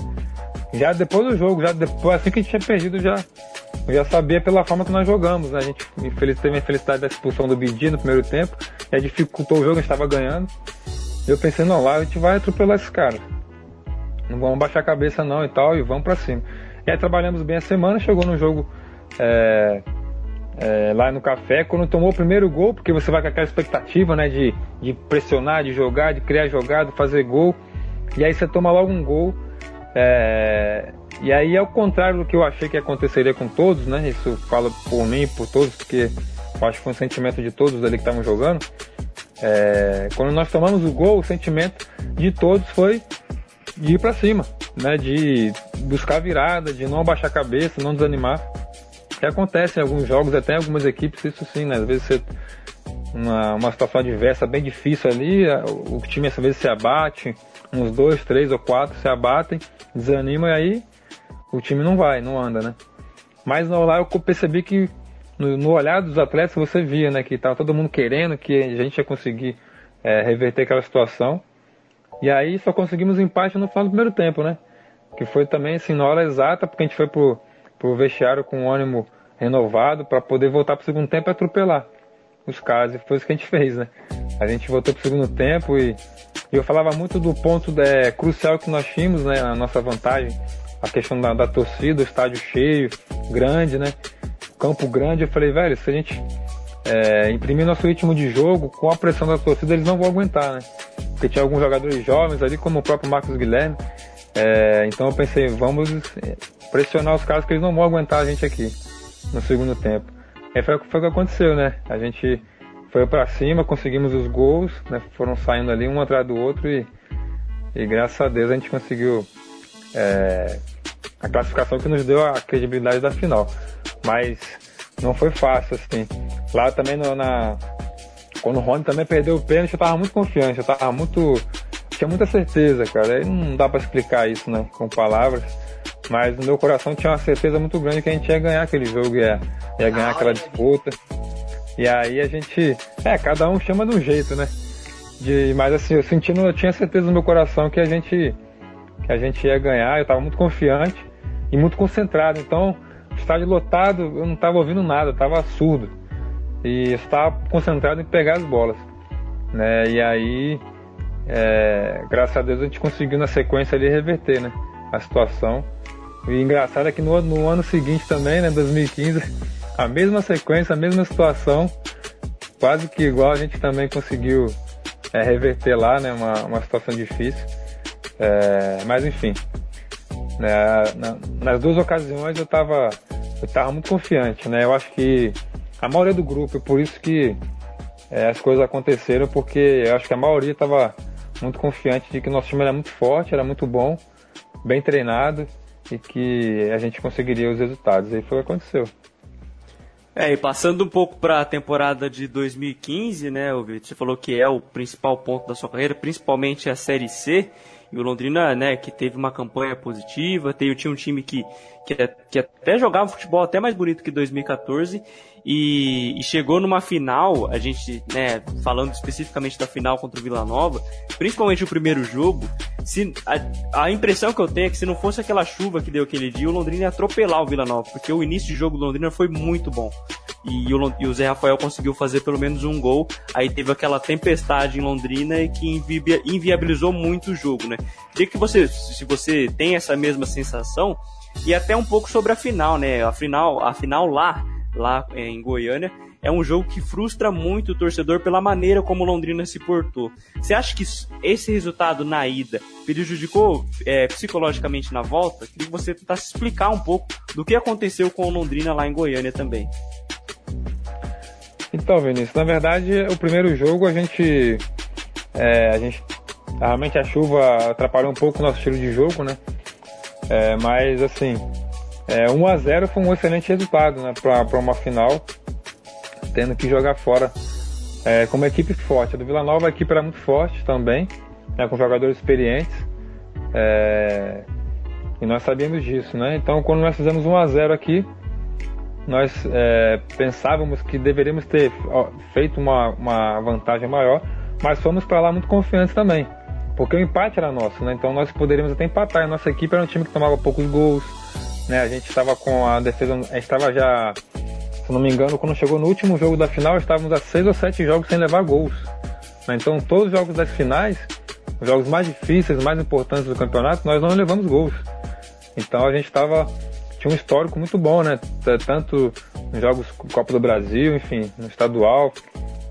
Já depois do jogo, já depois, assim que a gente tinha perdido, já, eu já sabia pela forma que nós jogamos. Né? A gente infeliz, teve a infelicidade da expulsão do Bidi no primeiro tempo, e dificultou o jogo, a gente estava ganhando. Eu pensei, não, lá a gente vai atropelar esse cara. não vamos baixar a cabeça não e tal, e vamos para cima. E aí trabalhamos bem a semana, chegou no jogo é, é, lá no café, quando tomou o primeiro gol, porque você vai com aquela expectativa, né, de, de pressionar, de jogar, de criar jogada, fazer gol, e aí você toma logo um gol, é, e aí é o contrário do que eu achei que aconteceria com todos, né, isso fala por mim, por todos, porque eu acho que foi um sentimento de todos ali que estavam jogando, é, quando nós tomamos o gol, o sentimento de todos foi de ir para cima, né, de buscar virada, de não abaixar a cabeça, não desanimar, que acontece em alguns jogos, até em algumas equipes, isso sim, né? Às vezes você uma, uma situação adversa bem difícil ali, o time às vezes se abate, uns dois, três ou quatro se abatem, desanimam e aí o time não vai, não anda, né? Mas lá eu percebi que no, no olhar dos atletas você via, né, que tava todo mundo querendo que a gente ia conseguir é, reverter aquela situação. E aí só conseguimos empate no final do primeiro tempo, né? Que foi também assim na hora exata, porque a gente foi pro pro vestiário com ânimo renovado para poder voltar para o segundo tempo e atropelar os caras. E foi isso que a gente fez, né? A gente voltou para o segundo tempo e, e, eu falava muito do ponto é, crucial que nós tínhamos, né? A nossa vantagem, a questão da, da torcida, o estádio cheio, grande, né? Campo grande. Eu falei, velho, se a gente é, imprimir nosso ritmo de jogo com a pressão da torcida, eles não vão aguentar, né? Porque tinha alguns jogadores jovens ali, como o próprio Marcos Guilherme. É, então eu pensei, vamos pressionar os caras que eles não vão aguentar a gente aqui no segundo tempo. E foi, foi o que aconteceu, né? A gente foi para cima, conseguimos os gols, né? foram saindo ali um atrás do outro e, e graças a Deus a gente conseguiu é, a classificação que nos deu a credibilidade da final. Mas não foi fácil, assim. Lá também no, na. Quando o Rony também perdeu o pênalti, eu tava muito confiante, eu tava muito. Tinha muita certeza, cara. Aí não dá para explicar isso, né? Com palavras. Mas no meu coração tinha uma certeza muito grande que a gente ia ganhar aquele jogo, ia, ia ganhar aquela disputa. E aí a gente. É, cada um chama de um jeito, né? De, mas assim, eu sentindo, eu tinha certeza no meu coração que a gente que a gente ia ganhar, eu estava muito confiante e muito concentrado. Então, estádio lotado, eu não estava ouvindo nada, estava surdo. E estava concentrado em pegar as bolas. Né? E aí, é, graças a Deus, a gente conseguiu na sequência ali reverter né? a situação. E engraçado é que no, no ano seguinte também, né, 2015, a mesma sequência, a mesma situação, quase que igual a gente também conseguiu é, reverter lá, né, uma, uma situação difícil. É, mas enfim, né, na, nas duas ocasiões eu estava eu tava muito confiante, né? Eu acho que a maioria do grupo, por isso que é, as coisas aconteceram, porque eu acho que a maioria estava muito confiante de que nosso time era muito forte, era muito bom, bem treinado e que a gente conseguiria os resultados. E foi o que aconteceu. É, e passando um pouco para a temporada de 2015, né, Vitor? Você falou que é o principal ponto da sua carreira, principalmente a Série C. E o Londrina, né, que teve uma campanha positiva, tinha um time que, que, que até jogava futebol até mais bonito que 2014 e, e, chegou numa final, a gente, né, falando especificamente da final contra o Vila Nova, principalmente o primeiro jogo, se, a, a, impressão que eu tenho é que se não fosse aquela chuva que deu aquele dia, o Londrina ia atropelar o Vila Nova, porque o início de jogo do Londrina foi muito bom. E o, e o Zé Rafael conseguiu fazer pelo menos um gol, aí teve aquela tempestade em Londrina que inviabilizou muito o jogo, né? Queria que você, se você tem essa mesma sensação, e até um pouco sobre a final, né? A final, a final lá lá em Goiânia, é um jogo que frustra muito o torcedor pela maneira como Londrina se portou. Você acha que esse resultado na ida prejudicou é, psicologicamente na volta? Queria que você tentasse explicar um pouco do que aconteceu com o Londrina lá em Goiânia também. Então, Vinícius, na verdade, o primeiro jogo a gente. É, a gente. Realmente a chuva atrapalhou um pouco o nosso estilo de jogo, né? É, mas assim, é, 1 a 0 foi um excelente resultado né, para uma final, tendo que jogar fora é, com uma equipe forte. A do Vila Nova a equipe era muito forte também, né, com jogadores experientes. É, e nós sabíamos disso, né? Então, quando nós fizemos 1 a 0 aqui, nós é, pensávamos que deveríamos ter feito uma, uma vantagem maior, mas fomos para lá muito confiantes também, porque o empate era nosso, né? Então nós poderíamos até empatar. A nossa equipe era um time que tomava poucos gols, né? A gente estava com a defesa, a estava já, se não me engano, quando chegou no último jogo da final, estávamos a seis ou sete jogos sem levar gols. Né? Então, todos os jogos das finais os jogos mais difíceis, mais importantes do campeonato, nós não levamos gols. Então a gente estava tinha um histórico muito bom, né? Tanto nos jogos Copa do Brasil, enfim, no estadual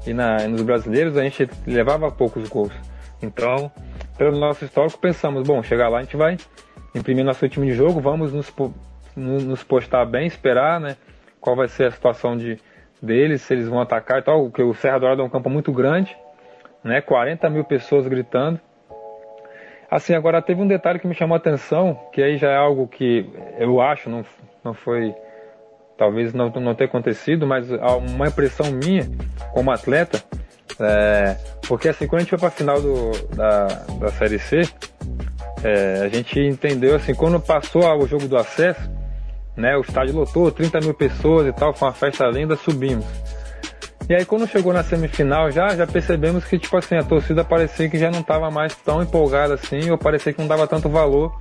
e na, nos brasileiros a gente levava poucos gols. Então, pelo nosso histórico, pensamos, bom, chegar lá a gente vai imprimir nosso time de jogo, vamos nos, nos postar bem, esperar, né? Qual vai ser a situação de, deles, se eles vão atacar e tal, porque o Serra Dourada é um campo muito grande, né? 40 mil pessoas gritando. Assim, agora teve um detalhe que me chamou a atenção, que aí já é algo que eu acho, não, não foi, talvez não, não tenha acontecido, mas uma impressão minha como atleta, é, porque assim, quando a gente foi para a final do, da, da Série C, é, a gente entendeu assim, quando passou o jogo do acesso, né, o estádio lotou, 30 mil pessoas e tal, foi uma festa linda, subimos. E aí quando chegou na semifinal já, já percebemos que tipo assim, a torcida parecia que já não estava mais tão empolgada assim, ou parecia que não dava tanto valor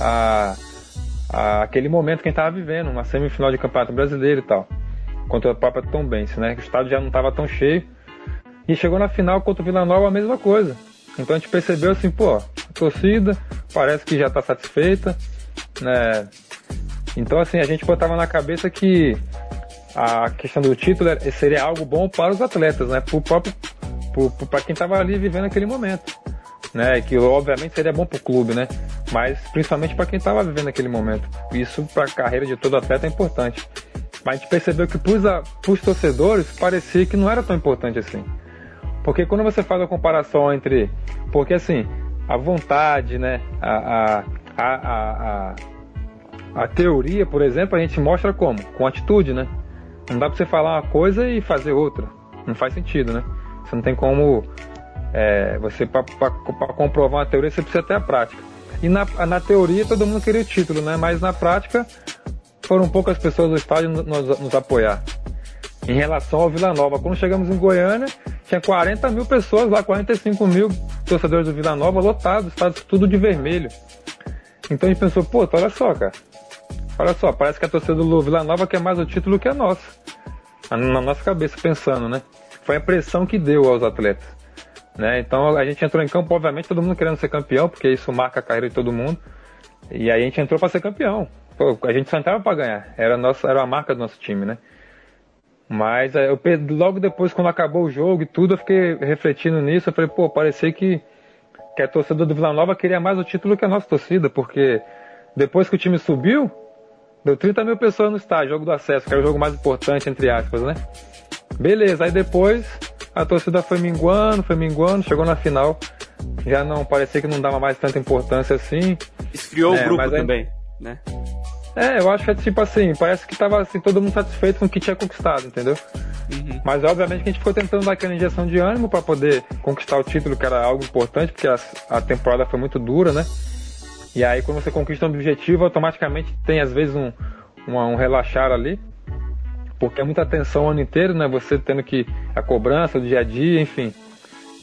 a, a aquele momento que a gente estava vivendo, uma semifinal de campeonato brasileiro e tal, contra o Papa Tombense, né? O estádio já não estava tão cheio. E chegou na final contra o Vila Nova a mesma coisa. Então a gente percebeu assim, pô, a torcida parece que já está satisfeita, né? Então assim, a gente botava na cabeça que a questão do título seria algo bom para os atletas, né? Para próprio, para quem estava ali vivendo aquele momento, né? Que obviamente seria bom para o clube, né? Mas principalmente para quem estava vivendo aquele momento. Isso para a carreira de todo atleta é importante. Mas a gente percebeu que para os torcedores parecia que não era tão importante assim. Porque quando você faz a comparação entre. Porque assim, a vontade, né? A, a, a, a, a teoria, por exemplo, a gente mostra como? Com atitude, né? Não dá pra você falar uma coisa e fazer outra. Não faz sentido, né? Você não tem como. É, você, para comprovar uma teoria, você precisa ter a prática. E na, na teoria todo mundo queria o título, né? Mas na prática foram poucas pessoas do estádio nos, nos apoiar. Em relação ao Vila Nova, quando chegamos em Goiânia, tinha 40 mil pessoas lá, 45 mil torcedores do Vila Nova lotados, estádio tudo de vermelho. Então a gente pensou, pô, olha só, cara. Olha só, parece que a torcida do Vila Nova quer mais o título que a nossa. Na nossa cabeça pensando, né? Foi a pressão que deu aos atletas. Né? Então a gente entrou em campo, obviamente, todo mundo querendo ser campeão, porque isso marca a carreira de todo mundo. E aí a gente entrou para ser campeão. Pô, a gente só entrava para ganhar. Era, nossa, era a marca do nosso time, né? Mas eu, logo depois, quando acabou o jogo e tudo, eu fiquei refletindo nisso. Eu falei, pô, parecia que, que a torcida do Vila Nova queria mais o título que a nossa torcida, porque depois que o time subiu, Deu 30 mil pessoas no estádio, jogo do acesso, que era o jogo mais importante, entre aspas, né? Beleza, aí depois a torcida foi minguando, foi minguando, chegou na final, já não parecia que não dava mais tanta importância assim. Esfriou é, o grupo aí, também, né? É, eu acho que é tipo assim, parece que tava assim, todo mundo satisfeito com o que tinha conquistado, entendeu? Uhum. Mas obviamente que a gente ficou tentando dar aquela injeção de ânimo para poder conquistar o título, que era algo importante, porque a, a temporada foi muito dura, né? E aí quando você conquista um objetivo, automaticamente tem às vezes um, um, um relaxar ali, porque é muita tensão o ano inteiro, né? Você tendo que a cobrança do dia a dia, enfim.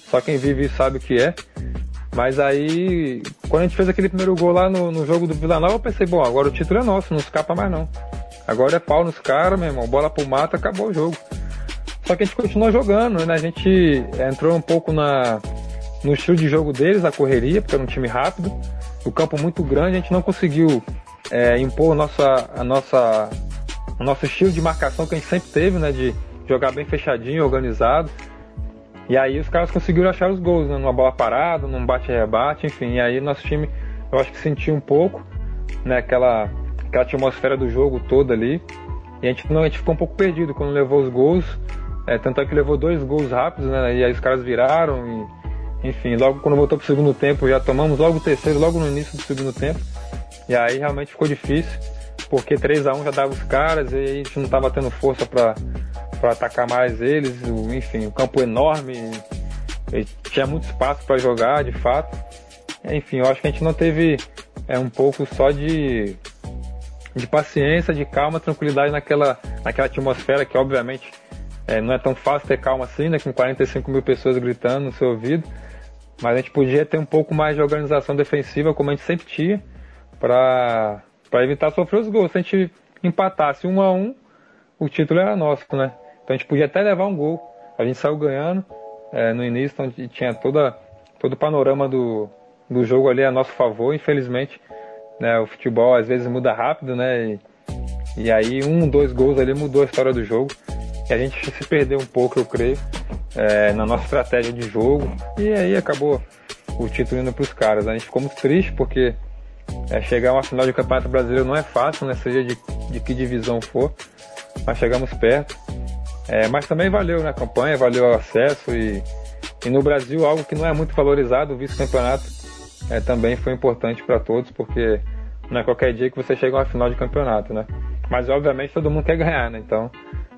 Só quem vive sabe o que é. Mas aí, quando a gente fez aquele primeiro gol lá no, no jogo do Vila Nova, eu pensei, bom, agora o título é nosso, não escapa mais não. Agora é pau nos caras, meu irmão, bola pro mato, acabou o jogo. Só que a gente continuou jogando, né? A gente entrou um pouco na, no estilo de jogo deles, a correria, porque era um time rápido o campo muito grande, a gente não conseguiu é, impor nossa, a nossa, o nosso estilo de marcação que a gente sempre teve, né? De jogar bem fechadinho, organizado. E aí os caras conseguiram achar os gols, né, numa bola parada, num bate-rebate, enfim. E aí nosso time, eu acho que sentiu um pouco, né? Aquela, aquela atmosfera do jogo toda ali. E a gente, não, a gente ficou um pouco perdido quando levou os gols. É, tanto é que levou dois gols rápidos, né? E aí os caras viraram e enfim, logo quando voltou pro segundo tempo, já tomamos logo o terceiro, logo no início do segundo tempo. E aí realmente ficou difícil, porque 3 a 1 já dava os caras e a gente não estava tendo força para atacar mais eles. Enfim, o campo enorme, tinha muito espaço para jogar, de fato. Enfim, eu acho que a gente não teve é, um pouco só de, de paciência, de calma, tranquilidade naquela, naquela atmosfera que, obviamente, é, não é tão fácil ter calma assim, né? Com 45 mil pessoas gritando no seu ouvido. Mas a gente podia ter um pouco mais de organização defensiva, como a gente sempre tinha, para evitar sofrer os gols. Se a gente empatasse um a um, o título era nosso, né? Então a gente podia até levar um gol. A gente saiu ganhando é, no início, então tinha toda, todo o panorama do, do jogo ali a nosso favor, infelizmente. Né, o futebol às vezes muda rápido, né? E, e aí um, dois gols ali mudou a história do jogo. E a gente se perdeu um pouco, eu creio, é, na nossa estratégia de jogo. E aí acabou o título indo para os caras. A gente ficou muito triste porque é, chegar a uma final de campeonato brasileiro não é fácil, né? Seja de, de que divisão for, mas chegamos perto. É, mas também valeu né, a campanha, valeu o acesso e, e no Brasil algo que não é muito valorizado, o vice-campeonato é, também foi importante para todos, porque não é qualquer dia que você chega a uma final de campeonato, né? Mas obviamente todo mundo quer ganhar, né? Então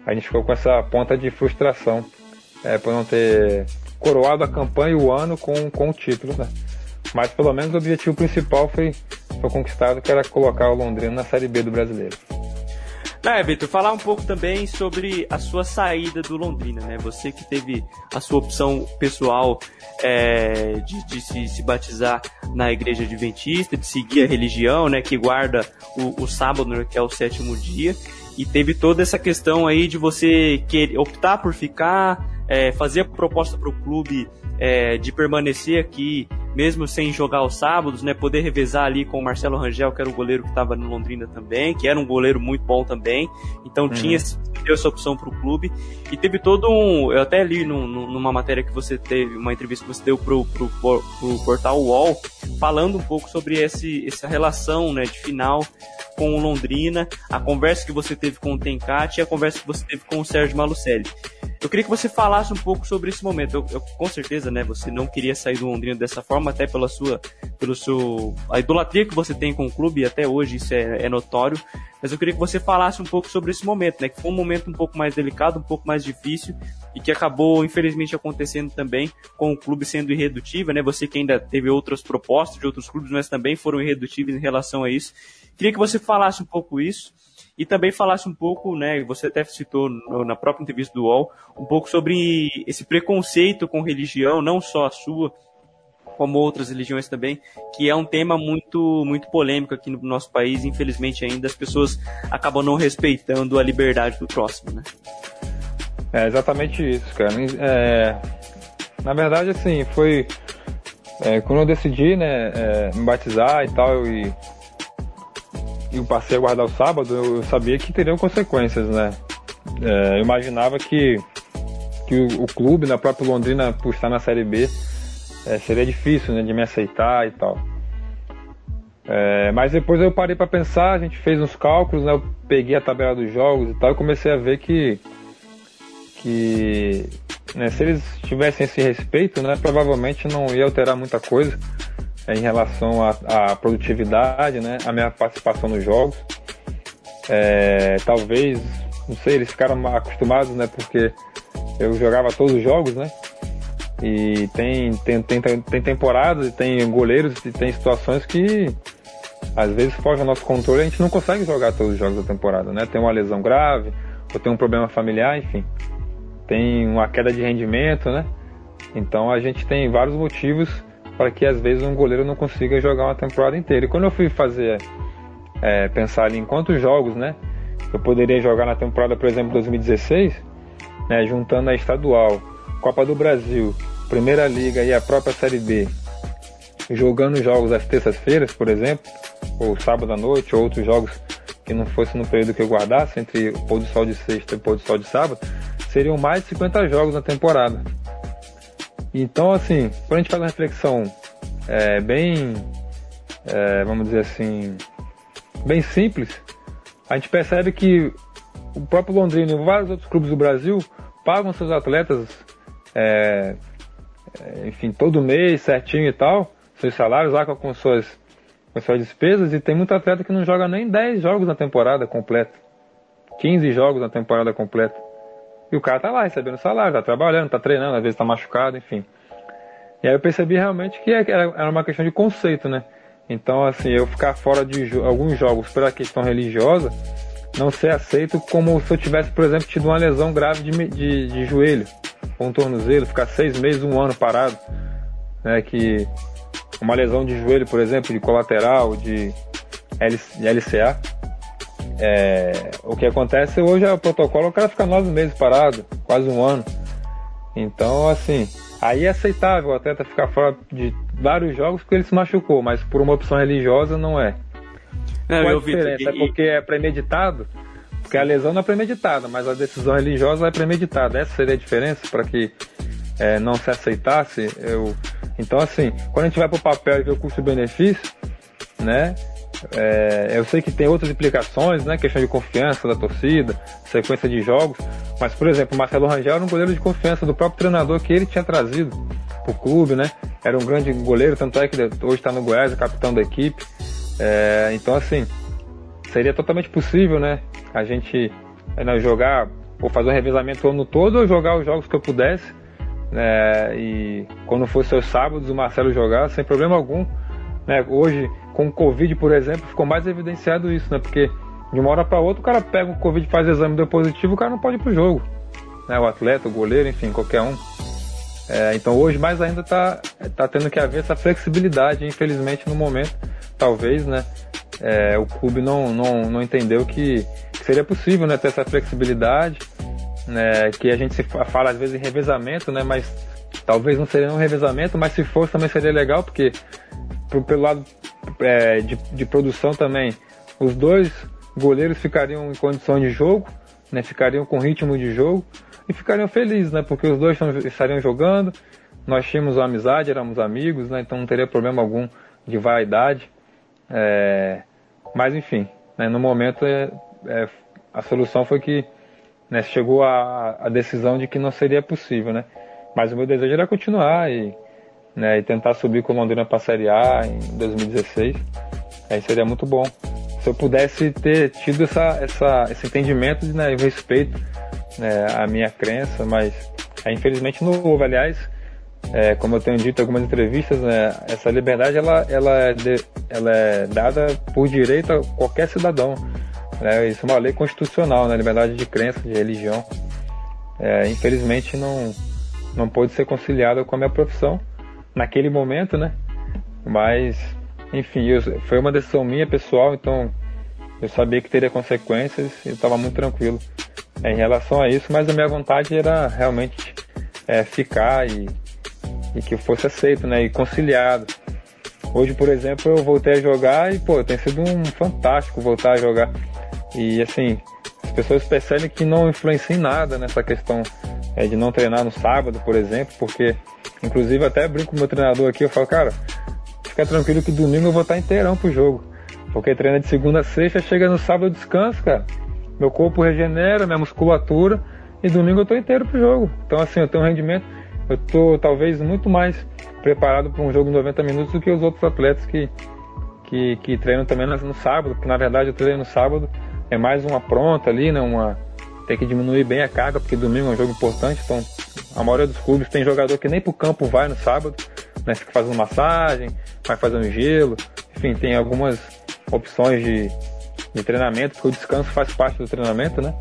a gente ficou com essa ponta de frustração é, por não ter coroado a campanha e o ano com, com o título, né? Mas pelo menos o objetivo principal foi, foi conquistado, que era colocar o Londrina na Série B do Brasileiro. É, Vitor, falar um pouco também sobre a sua saída do Londrina, né? Você que teve a sua opção pessoal é, de, de se, se, batizar na igreja adventista, de seguir a religião, né? Que guarda o, o sábado, né, que é o sétimo dia. E teve toda essa questão aí de você querer optar por ficar, é, fazer proposta para o clube é, de permanecer aqui, mesmo sem jogar os sábados, né? Poder revezar ali com o Marcelo Rangel, que era o goleiro que estava no Londrina também, que era um goleiro muito bom também. Então uhum. tinha deu essa opção para o clube. E teve todo um. Eu até li num, numa matéria que você teve, uma entrevista que você deu pro, pro, pro portal UOL, falando um pouco sobre esse, essa relação né, de final com o Londrina, a conversa que você teve com o Tencate e a conversa que você teve com o Sérgio Malucelli. Eu queria que você falasse um pouco sobre esse momento. Eu, eu, com certeza, né, você não queria sair do Londrina dessa forma, até pela sua, pelo seu, a idolatria que você tem com o clube, até hoje isso é, é notório. Mas eu queria que você falasse um pouco sobre esse momento, né, que foi um momento um pouco mais delicado, um pouco mais difícil e que acabou infelizmente acontecendo também com o clube sendo irredutível, né? Você que ainda teve outras propostas de outros clubes, mas também foram irredutíveis em relação a isso. Queria que você falasse um pouco isso e também falasse um pouco, né, você até citou na própria entrevista do UOL, um pouco sobre esse preconceito com religião, não só a sua, como outras religiões também, que é um tema muito muito polêmico aqui no nosso país, infelizmente ainda as pessoas acabam não respeitando a liberdade do próximo, né? É exatamente isso, cara. É, na verdade, assim, foi é, quando eu decidi, né, é, me batizar e tal, e eu passei a guardar o sábado, eu, sabia que teriam consequências, né? É, eu imaginava que, que o, o, clube, na própria Londrina, por estar na Série B, é, seria difícil né, de me aceitar e tal. É, mas depois eu parei para pensar, a gente fez uns cálculos, né, eu peguei a tabela dos jogos e tal, e comecei a ver que, que né, se eles tivessem esse respeito, né, provavelmente não ia alterar muita coisa em relação à, produtividade, né? A minha participação nos jogos. É, talvez, não sei, eles ficaram acostumados, né? Porque eu jogava todos os jogos, né? E tem, tem, tem, tem temporadas, tem goleiros e tem situações que às vezes foge ao nosso controle e a gente não consegue jogar todos os jogos da temporada, né? Tem uma lesão grave, ou tem um problema familiar, enfim. Tem uma queda de rendimento, né? Então a gente tem vários motivos para que às vezes um goleiro não consiga jogar uma temporada inteira. E quando eu fui fazer, é, pensar em quantos jogos, né, eu poderia jogar na temporada, por exemplo, 2016, né, juntando a estadual, Copa do Brasil, Primeira Liga e a própria Série B, jogando jogos às terças-feiras, por exemplo, ou sábado à noite, ou outros jogos que não fosse no período que eu guardasse, entre o pôr do sol de sexta e o pôr do sol de sábado, seriam mais de 50 jogos na temporada. Então, assim, quando a gente faz uma reflexão é, bem, é, vamos dizer assim, bem simples, a gente percebe que o próprio Londrina e vários outros clubes do Brasil pagam seus atletas, é, é enfim, todo mês, certinho e tal, seus salários lá com suas, com suas despesas, e tem muito atleta que não joga nem 10 jogos na temporada completa, 15 jogos na temporada completa. E o cara tá lá recebendo salário, tá trabalhando, tá treinando, às vezes tá machucado, enfim. E aí eu percebi realmente que é, era uma questão de conceito, né? Então, assim, eu ficar fora de alguns jogos pela questão religiosa não ser aceito como se eu tivesse, por exemplo, tido uma lesão grave de, de, de joelho, um tornozelo, ficar seis meses, um ano parado. Né? Que uma lesão de joelho, por exemplo, de colateral, de LCA, é, o que acontece hoje é o protocolo, o cara fica nove meses parado, quase um ano. Então, assim, Aí é aceitável o atleta ficar fora de vários jogos porque ele se machucou, mas por uma opção religiosa não é. Não, Qual a diferença? É porque é premeditado? Porque a lesão não é premeditada, mas a decisão religiosa é premeditada. Essa seria a diferença para que é, não se aceitasse? Eu... Então, assim, quando a gente vai para o papel e vê o custo-benefício, né? É, eu sei que tem outras implicações, né? Questão de confiança da torcida, sequência de jogos. Mas, por exemplo, Marcelo Rangel era um goleiro de confiança do próprio treinador que ele tinha trazido para o clube, né? Era um grande goleiro, tanto é que hoje está no Goiás, é capitão da equipe. É, então, assim, seria totalmente possível, né? A gente né, jogar, ou fazer um revezamento o ano todo, ou jogar os jogos que eu pudesse. Né, e quando fosse os sábados, o Marcelo jogar sem problema algum. Né? Hoje, com o Covid, por exemplo, ficou mais evidenciado isso, né? Porque de uma hora para outra o cara pega o Covid, faz exame, deu positivo, o cara não pode ir pro jogo. Né? O atleta, o goleiro, enfim, qualquer um. É, então hoje mais ainda está tá tendo que haver essa flexibilidade, infelizmente no momento, talvez, né? É, o clube não, não, não entendeu que, que, seria possível né, ter essa flexibilidade, né, que a gente se fala às vezes em revezamento, né, mas talvez não seria um revezamento, mas se fosse também seria legal, porque pro, pelo lado é, de, de produção também, os dois goleiros ficariam em condição de jogo, né, ficariam com ritmo de jogo, e ficariam felizes, né? Porque os dois estariam jogando, nós tínhamos uma amizade, éramos amigos, né? Então não teria problema algum de vaidade. É, mas enfim, né? no momento é, é, a solução foi que né, chegou a, a, decisão de que não seria possível, né? Mas o meu desejo era continuar e, né, e tentar subir com o Londrina para a Série A em 2016. Aí seria muito bom. Se eu pudesse ter tido essa, essa, esse entendimento né, respeito né, a minha crença, mas é, infelizmente não houve. Aliás, é, como eu tenho dito em algumas entrevistas, né, essa liberdade ela, ela, é de, ela é dada por direito a qualquer cidadão. Né, isso é uma lei constitucional, né, liberdade de crença, de religião. É, infelizmente não, não pôde ser conciliada com a minha profissão naquele momento, né? Mas, enfim, eu, foi uma decisão minha pessoal, então eu sabia que teria consequências e estava muito tranquilo é, em relação a isso, mas a minha vontade era realmente é, ficar e, e que fosse aceito, né, e conciliado. Hoje, por exemplo, eu voltei a jogar e, pô, tem sido um fantástico voltar a jogar. E, assim, as pessoas percebem que não influencia em nada nessa questão é, de não treinar no sábado, por exemplo, porque, inclusive, até brinco com o meu treinador aqui, eu falo, cara, fica tranquilo que domingo eu vou estar inteirão pro jogo. Porque treina de segunda a sexta, chega no sábado, descanso, cara meu corpo regenera, minha musculatura e domingo eu tô inteiro pro jogo. Então assim, eu tenho um rendimento, eu tô talvez muito mais preparado para um jogo de 90 minutos do que os outros atletas que, que, que treinam também no sábado, porque na verdade eu treino no sábado, é mais uma pronta ali, né, uma tem que diminuir bem a carga, porque domingo é um jogo importante, então a maioria dos clubes tem jogador que nem pro campo vai no sábado, né, fica fazendo massagem, vai fazendo gelo, enfim, tem algumas opções de, de treinamento, porque o descanso faz parte do treinamento, né?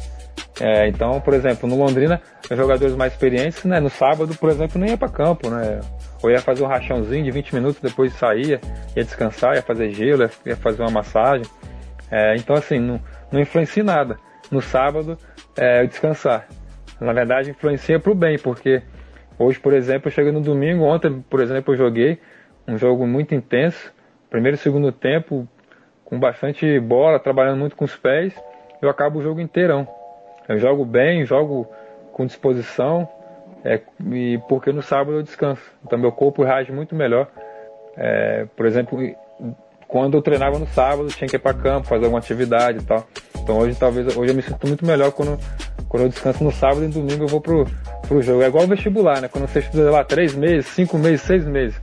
É, então, por exemplo, no Londrina, os jogadores mais experientes, né, no sábado, por exemplo, nem ia para campo, né? Ou ia fazer um rachãozinho de 20 minutos, depois saía, ia descansar, ia fazer gelo, ia fazer uma massagem. É, então, assim, não, não influencia nada. No sábado, é, eu descansar. Na verdade, influencia para o bem, porque hoje, por exemplo, eu cheguei no domingo, ontem, por exemplo, eu joguei um jogo muito intenso. Primeiro e segundo tempo, com bastante bola, trabalhando muito com os pés, eu acabo o jogo inteirão. Eu jogo bem, jogo com disposição, é, e porque no sábado eu descanso. Então meu corpo reage muito melhor. É, por exemplo, quando eu treinava no sábado, tinha que ir para campo, fazer alguma atividade e tal. Então hoje talvez hoje eu me sinto muito melhor quando, quando eu descanso no sábado e no domingo eu vou pro, pro jogo. É igual o vestibular, né? Quando você estuda lá três meses, cinco meses, seis meses.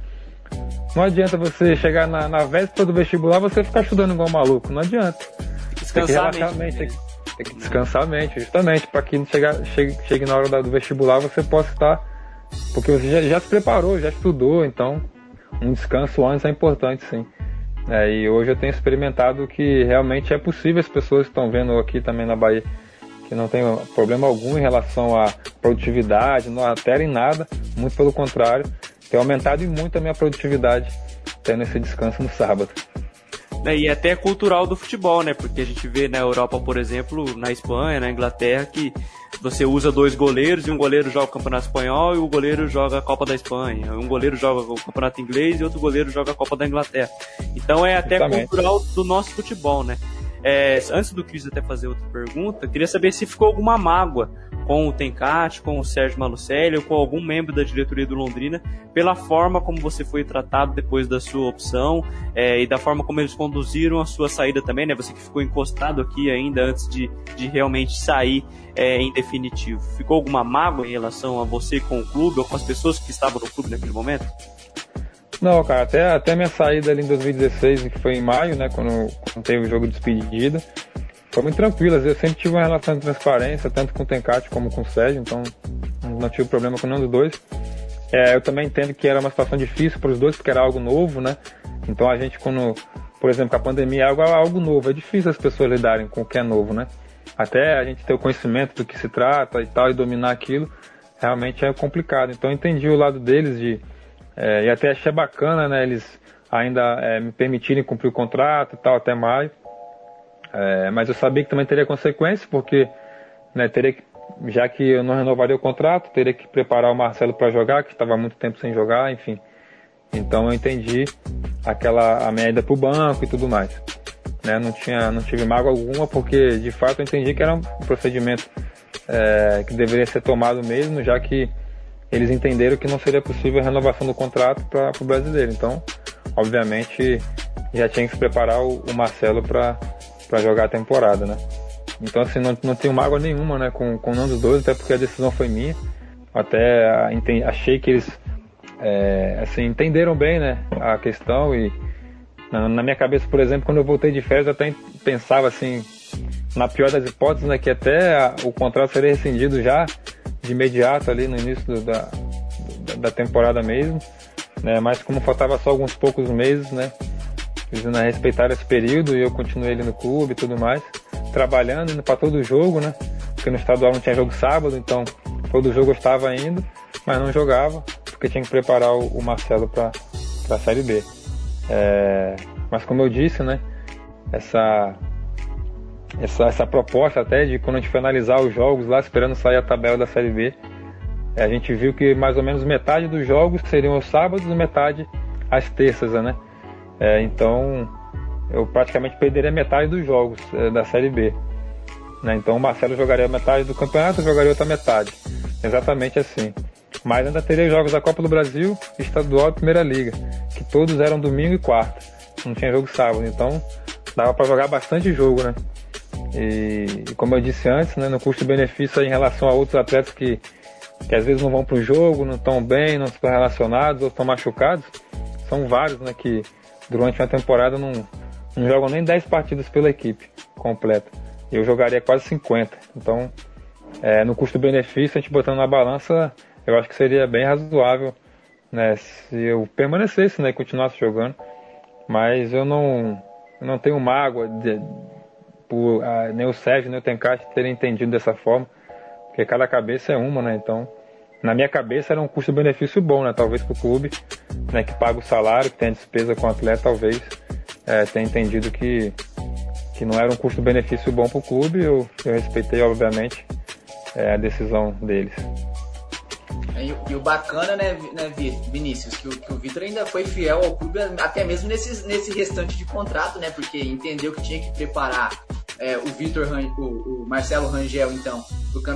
Não adianta você chegar na, na véspera do vestibular você ficar estudando igual maluco. Não adianta. Descansar tem que relaxar a mente. Tem que, tem que descansar a mente, justamente, para que chegue, chegue, chegue na hora do vestibular você possa estar. Porque você já, já se preparou, já estudou, então um descanso antes é importante sim. É, e hoje eu tenho experimentado que realmente é possível, as pessoas estão vendo aqui também na Bahia que não tem problema algum em relação à produtividade, não altera em nada, muito pelo contrário, tem aumentado muito a minha produtividade tendo esse descanso no sábado. né, e até cultural do futebol, né? Porque a gente vê na Europa, por exemplo, na Espanha, na Inglaterra, que você usa dois goleiros e um goleiro joga o Campeonato Espanhol e o goleiro joga a Copa da Espanha. Um goleiro joga o Campeonato Inglês e outro goleiro joga a Copa da Inglaterra. Então é até Exatamente. cultural do nosso futebol, né? É, antes do Cris até fazer outra pergunta, queria saber se ficou alguma mágoa com o Tencate, com o Sérgio Malucelli ou com algum membro da diretoria do Londrina pela forma como você foi tratado depois da sua opção é, e da forma como eles conduziram a sua saída também, né? Você que ficou encostado aqui ainda antes de, de realmente sair é, em definitivo. Ficou alguma mágoa em relação a você com o clube ou com as pessoas que estavam no clube naquele momento? Não, cara, até, até minha saída ali em 2016, que foi em maio, né, quando, quando teve o jogo de despedida, foi muito tranquilo. Eu sempre tive uma relação de transparência, tanto com o Tencate como com o Sérgio, então não tive problema com nenhum dos dois. É, eu também entendo que era uma situação difícil para os dois, porque era algo novo, né? Então a gente, quando, por exemplo, com a pandemia é algo, algo novo, é difícil as pessoas lidarem com o que é novo, né? Até a gente ter o conhecimento do que se trata e tal, e dominar aquilo, realmente é complicado. Então eu entendi o lado deles de é, e até achei bacana, né, eles ainda é, me permitirem cumprir o contrato e tal até maio. É, mas eu sabia que também teria consequências, porque né, teria que, já que eu não renovaria o contrato, teria que preparar o Marcelo para jogar, que estava muito tempo sem jogar, enfim. Então eu entendi aquela a minha ida para o banco e tudo mais. Né, não tinha, não tive mágoa alguma, porque de fato eu entendi que era um procedimento é, que deveria ser tomado mesmo, já que eles entenderam que não seria possível a renovação do contrato para o brasileiro. Então, obviamente, já tinha que se preparar o, o Marcelo para jogar a temporada, né? Então, assim, não, não tenho mágoa nenhuma né, com, com nenhum dos dois, até porque a decisão foi minha. Até achei que eles é, assim, entenderam bem né, a questão e na, na, minha cabeça, por exemplo, quando eu voltei de férias, eu até pensava assim, na pior das hipóteses, né, que até a, o contrato seria rescindido já de imediato ali no início do, da, da temporada mesmo, né? Mas como faltava só alguns poucos meses, né? Eles ainda respeitaram esse período e eu continuei ali no clube e tudo mais, trabalhando, indo para todo jogo, né? Porque no estadual não tinha jogo sábado, então todo jogo eu estava indo, mas não jogava, porque tinha que preparar o, Marcelo para a Série B. É, mas como eu disse, né? Essa essa, essa proposta até de quando a gente foi analisar os jogos lá, esperando sair a tabela da Série B, a gente viu que mais ou menos metade dos jogos seriam os sábados e metade às terças, né? É, então eu praticamente perderia metade dos jogos é, da Série B. Né? Então o Marcelo jogaria metade do campeonato, eu jogaria outra metade. Exatamente assim. Mas ainda teria jogos da Copa do Brasil, Estadual e Primeira Liga, que todos eram domingo e quarta. Não tinha jogo sábado, então dava para jogar bastante jogo, né? E, e como eu disse antes, né, no custo-benefício em relação a outros atletas que, que às vezes não vão para o jogo, não estão bem, não estão relacionados ou estão machucados, são vários né, que durante uma temporada não, não jogam nem 10 partidas pela equipe completa. Eu jogaria quase 50. Então, é, no custo-benefício, a gente botando na balança, eu acho que seria bem razoável né, se eu permanecesse né, e continuasse jogando. Mas eu não, eu não tenho mágoa de, por a, nem o Sérgio nem o Tencate terem entendido dessa forma, porque cada cabeça é uma, né? Então, na minha cabeça era um custo-benefício bom, né? Talvez para o clube, né, que paga o salário, que tem a despesa com o atleta, talvez é, tenha entendido que, que não era um custo-benefício bom para o clube. Eu, eu respeitei, obviamente, é, a decisão deles. E, e, o bacana, né, né Vinícius, que o, que o Vitor ainda foi fiel ao clube, até mesmo nesse, nesse restante de contrato, né? Porque entendeu que tinha que preparar é, o Vitor, o, o, Marcelo Rangel, então,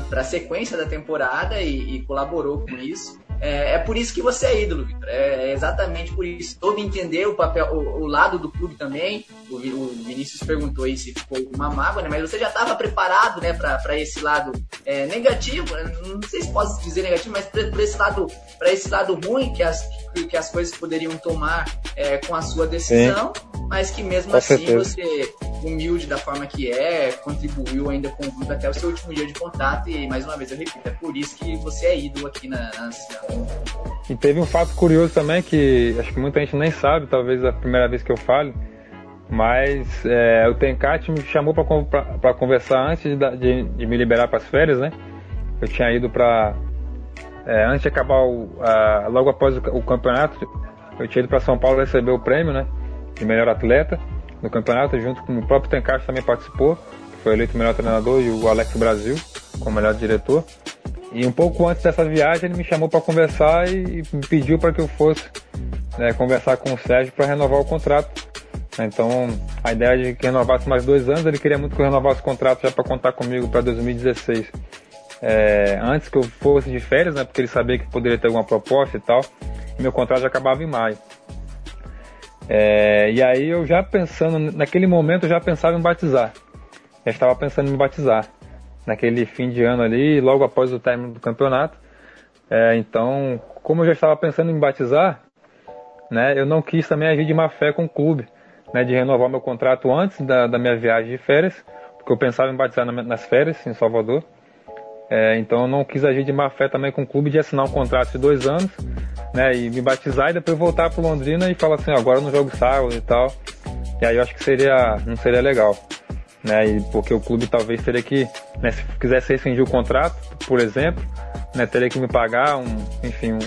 para a sequência da temporada e, e colaborou com isso. É, é, por isso que você é ídolo, Victor. É, é exatamente por isso. Todo entender o papel, o, o lado do clube também. O, o, Vinícius perguntou aí se ficou uma mágoa, né? Mas você já estava preparado, né, para esse lado é, negativo. Não sei se posso dizer negativo, mas para esse lado, para esse lado ruim que as que as coisas poderiam tomar é, com a sua decisão. Sim mas que mesmo com assim certeza. você, humilde da forma que é, contribuiu ainda com o clube até o seu último dia de contrato e mais uma vez eu repito, é por isso que você é ídolo aqui na, na E teve um fato curioso também que acho que muita gente nem sabe, talvez a primeira vez que eu falo, mas é, o Tencate me chamou para conversar antes de, de, de, me liberar para as férias, né? Eu tinha ido para é, antes de acabar o, a, logo após o, o campeonato, eu tinha ido para São Paulo receber o prêmio, né? De melhor atleta. no campeonato, junto com o próprio Tencast também participou, que foi eleito o melhor treinador, e o Alex Brasil como melhor diretor. E um pouco antes dessa viagem ele me chamou para conversar e, e me pediu para que eu fosse né, conversar com o Sérgio para renovar o contrato. Então a ideia de que renovasse mais dois anos, ele queria muito que eu renovasse o contrato já para contar comigo para 2016. É, antes que eu fosse de férias, né, porque ele sabia que poderia ter alguma proposta e tal. E meu contrato já acabava em maio. É, e aí eu já pensando, naquele momento eu já pensava em batizar. Já estava pensando em me batizar. Naquele fim de ano ali, logo após o término do campeonato. É, então, como eu já estava pensando em batizar, né, eu não quis também agir de má fé com o clube, né, de renovar meu contrato antes da, da minha viagem de férias, porque eu pensava em batizar nas férias em Salvador. É, então eu não quis agir de má fé também com o clube de assinar um contrato de dois anos, né? E me batizar e depois voltar para Londrina e falar assim, agora eu não jogo sábado e tal. E aí eu acho que seria, não seria legal. Né, e porque o clube talvez teria que, né, se quisesse rescindir o contrato, por exemplo, né, teria que me pagar um, enfim, um,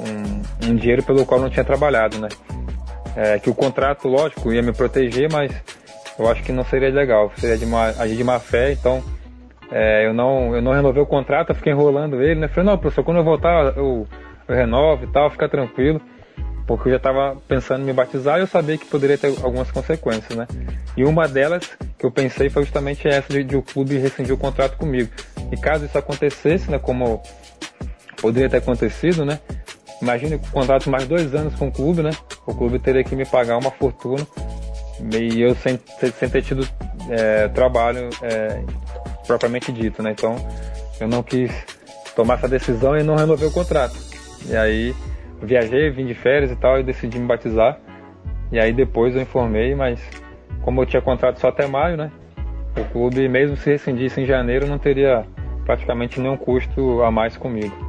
um, um dinheiro pelo qual não tinha trabalhado, né. É, que o contrato, lógico, ia me proteger, mas eu acho que não seria legal, seria de má, agir de má fé, então é, eu, não, eu não renovei o contrato, eu fiquei enrolando ele, né? Falei, não, professor, quando eu voltar eu, eu renovo e tal, fica tranquilo. Porque eu já estava pensando em me batizar e eu sabia que poderia ter algumas consequências, né? E uma delas que eu pensei foi justamente essa de, de o clube rescindir o contrato comigo. E caso isso acontecesse, né, como poderia ter acontecido, né? Imagine o contrato mais dois anos com o clube, né? O clube teria que me pagar uma fortuna e eu sem, sem ter tido é, trabalho é, propriamente dito, né? Então eu não quis tomar essa decisão e não renovei o contrato. E aí viajei, vim de férias e tal e decidi me batizar. E aí depois eu informei, mas como eu tinha contrato só até maio, né? O clube, mesmo se rescindisse em janeiro, não teria praticamente nenhum custo a mais comigo.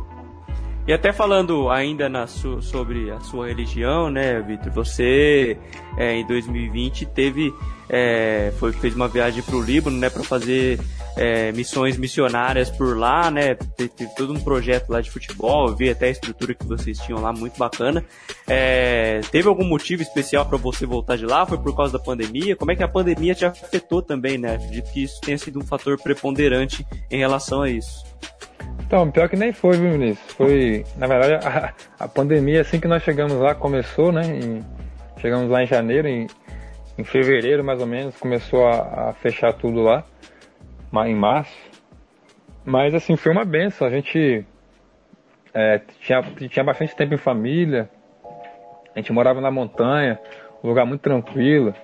E até falando ainda su sobre a sua religião, né, Vitor? Você é, em 2020 teve é, foi, fez uma viagem para o Líbano, né, para fazer é, missões missionárias por lá, né? Teve, teve, todo um projeto lá de futebol, eu vi até a estrutura que vocês tinham lá, muito bacana. É, teve algum motivo especial para você voltar de lá? Foi por causa da pandemia? Como é que a pandemia te afetou também, né? Acredito que isso tenha sido um fator preponderante em relação a isso. Então, pior que nem foi, viu, Vinícius? Foi, na verdade, a, a pandemia, assim que nós chegamos lá, começou, né? Em, chegamos lá em janeiro, em, em fevereiro mais ou menos, começou a, a, fechar tudo lá, em março. Mas, assim, foi uma benção. A gente é, tinha, tinha bastante tempo em família, a gente morava na montanha, um lugar muito tranquilo.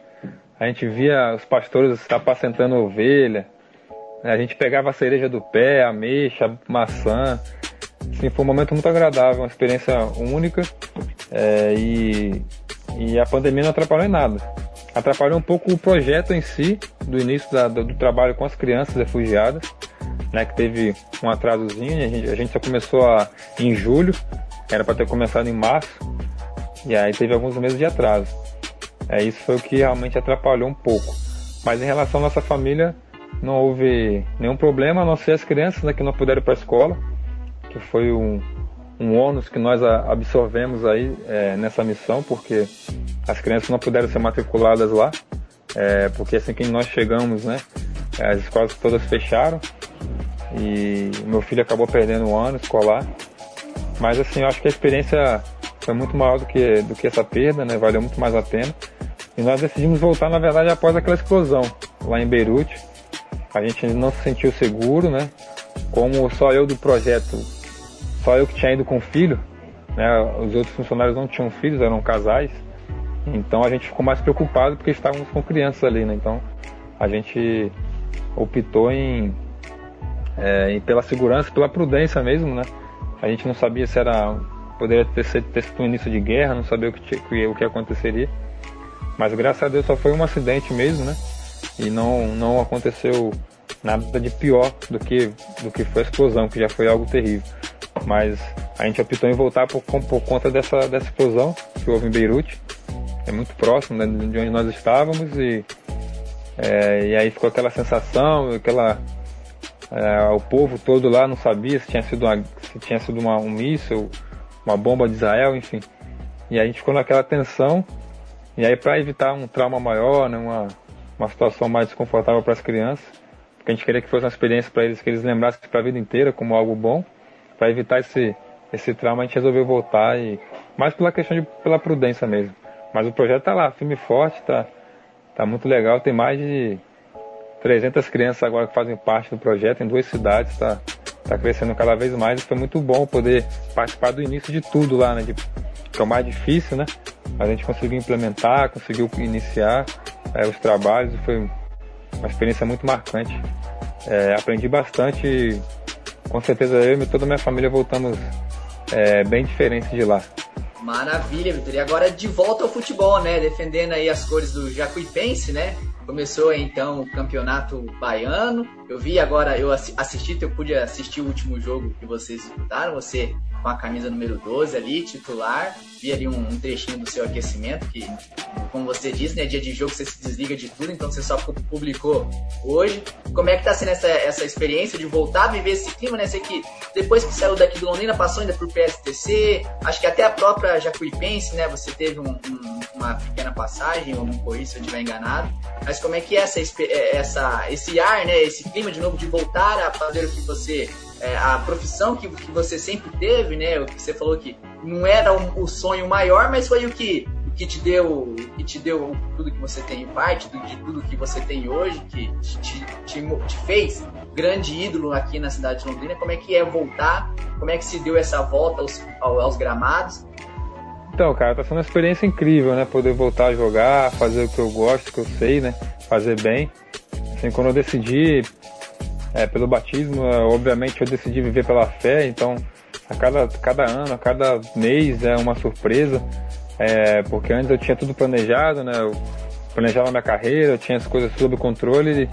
A gente via os pastores apacentando ovelha, a gente pegava a cereja do pé, ameixa, a maçã. Assim, foi um momento muito agradável, uma experiência única. É, e, e a pandemia não atrapalhou em nada. Atrapalhou um pouco o projeto em si, do início da, do, do, trabalho com as crianças refugiadas, né, que teve um atrasozinho. A gente, a gente só começou a, em julho, era para ter começado em março, e aí teve alguns meses de atraso. É, isso foi o que realmente atrapalhou um pouco. Mas em relação à nossa família, não houve nenhum problema, a não ser as crianças né, que não puderam ir para a escola, que foi um, um ônus que nós absorvemos aí é, nessa missão, porque as crianças não puderam ser matriculadas lá, é, porque assim que nós chegamos, né, as escolas todas fecharam e meu filho acabou perdendo um ano escolar. Mas assim, eu acho que a experiência foi muito maior do que, do que essa perda, né, valeu muito mais a pena. E nós decidimos voltar, na verdade, após aquela explosão lá em Beirute a gente não se sentiu seguro, né? Como só eu do projeto, só eu que tinha ido com filho, né? Os outros funcionários não tinham filhos, eram casais. Então a gente ficou mais preocupado porque estávamos com crianças ali, né? Então a gente optou em, é, em pela segurança, pela prudência mesmo, né? A gente não sabia se era poderia ter sido, ter sido um início de guerra, não sabia o que, o que aconteceria. Mas graças a Deus só foi um acidente mesmo, né? E não, não aconteceu nada de pior do que, do que foi a explosão, que já foi algo terrível. Mas a gente optou em voltar por, por conta dessa, dessa explosão que houve em Beirute. É muito próximo né, de onde nós estávamos e, é, e aí ficou aquela sensação, aquela é, o povo todo lá não sabia se tinha sido, uma, se tinha sido uma, um míssil, uma bomba de Israel, enfim. E a gente ficou naquela tensão E aí, para evitar um trauma maior, né, uma, uma situação mais desconfortável para as crianças, porque a gente queria que fosse uma experiência para eles, que eles lembrassem para a vida inteira como algo bom, para evitar esse, esse trauma, a gente resolveu voltar, e mais pela questão de pela prudência mesmo. Mas o projeto está lá, firme e forte, está tá muito legal, tem mais de 300 crianças agora que fazem parte do projeto em duas cidades, está tá crescendo cada vez mais e foi muito bom poder participar do início de tudo lá, né? De, que é o mais difícil, né? Mas a gente conseguiu implementar, conseguiu iniciar é, os trabalhos e foi uma experiência muito marcante. É, aprendi bastante e com certeza eu e toda a minha família voltamos é, bem diferentes de lá. Maravilha, Vitor. E agora de volta ao futebol, né? Defendendo aí as cores do Jacuipense, né? Começou então o campeonato baiano. Eu vi agora, eu assisti, eu pude assistir o último jogo que vocês disputaram. Você com a camisa número 12 ali, titular. Vi ali um, um, trechinho do seu aquecimento, que, como você disse, né, dia de jogo você se desliga de tudo, então você só publicou hoje. Como é que tá sendo essa, essa experiência de voltar a viver esse clima, né? Sei que depois que saiu daqui do Londrina, passou ainda por PSTC, acho que até a própria Jacuipense, né? Você teve um, um, uma pequena passagem, ou não corri se eu estiver enganado. Mas como é que é essa, é, essa, esse ar, né? Esse clima de novo de voltar a fazer o que você é, a profissão que, que você sempre teve, né? O que você falou que não era o, o sonho maior, mas foi o que, o que te deu, que te deu tudo que você tem em parte, de tudo que você tem hoje, que te, te, te, fez grande ídolo aqui na cidade de Londrina. Como é que é voltar? Como é que se deu essa volta aos, aos gramados? Então, cara, tá sendo uma experiência incrível, né? Poder voltar a jogar, fazer o que eu gosto, que eu sei, né? Fazer bem. Assim, quando eu decidi é, pelo batismo, é, obviamente eu decidi viver pela fé, então a cada, cada ano, a cada mês é uma surpresa, é, porque antes eu tinha tudo planejado, né? Eu planejava minha carreira, eu tinha as coisas sob controle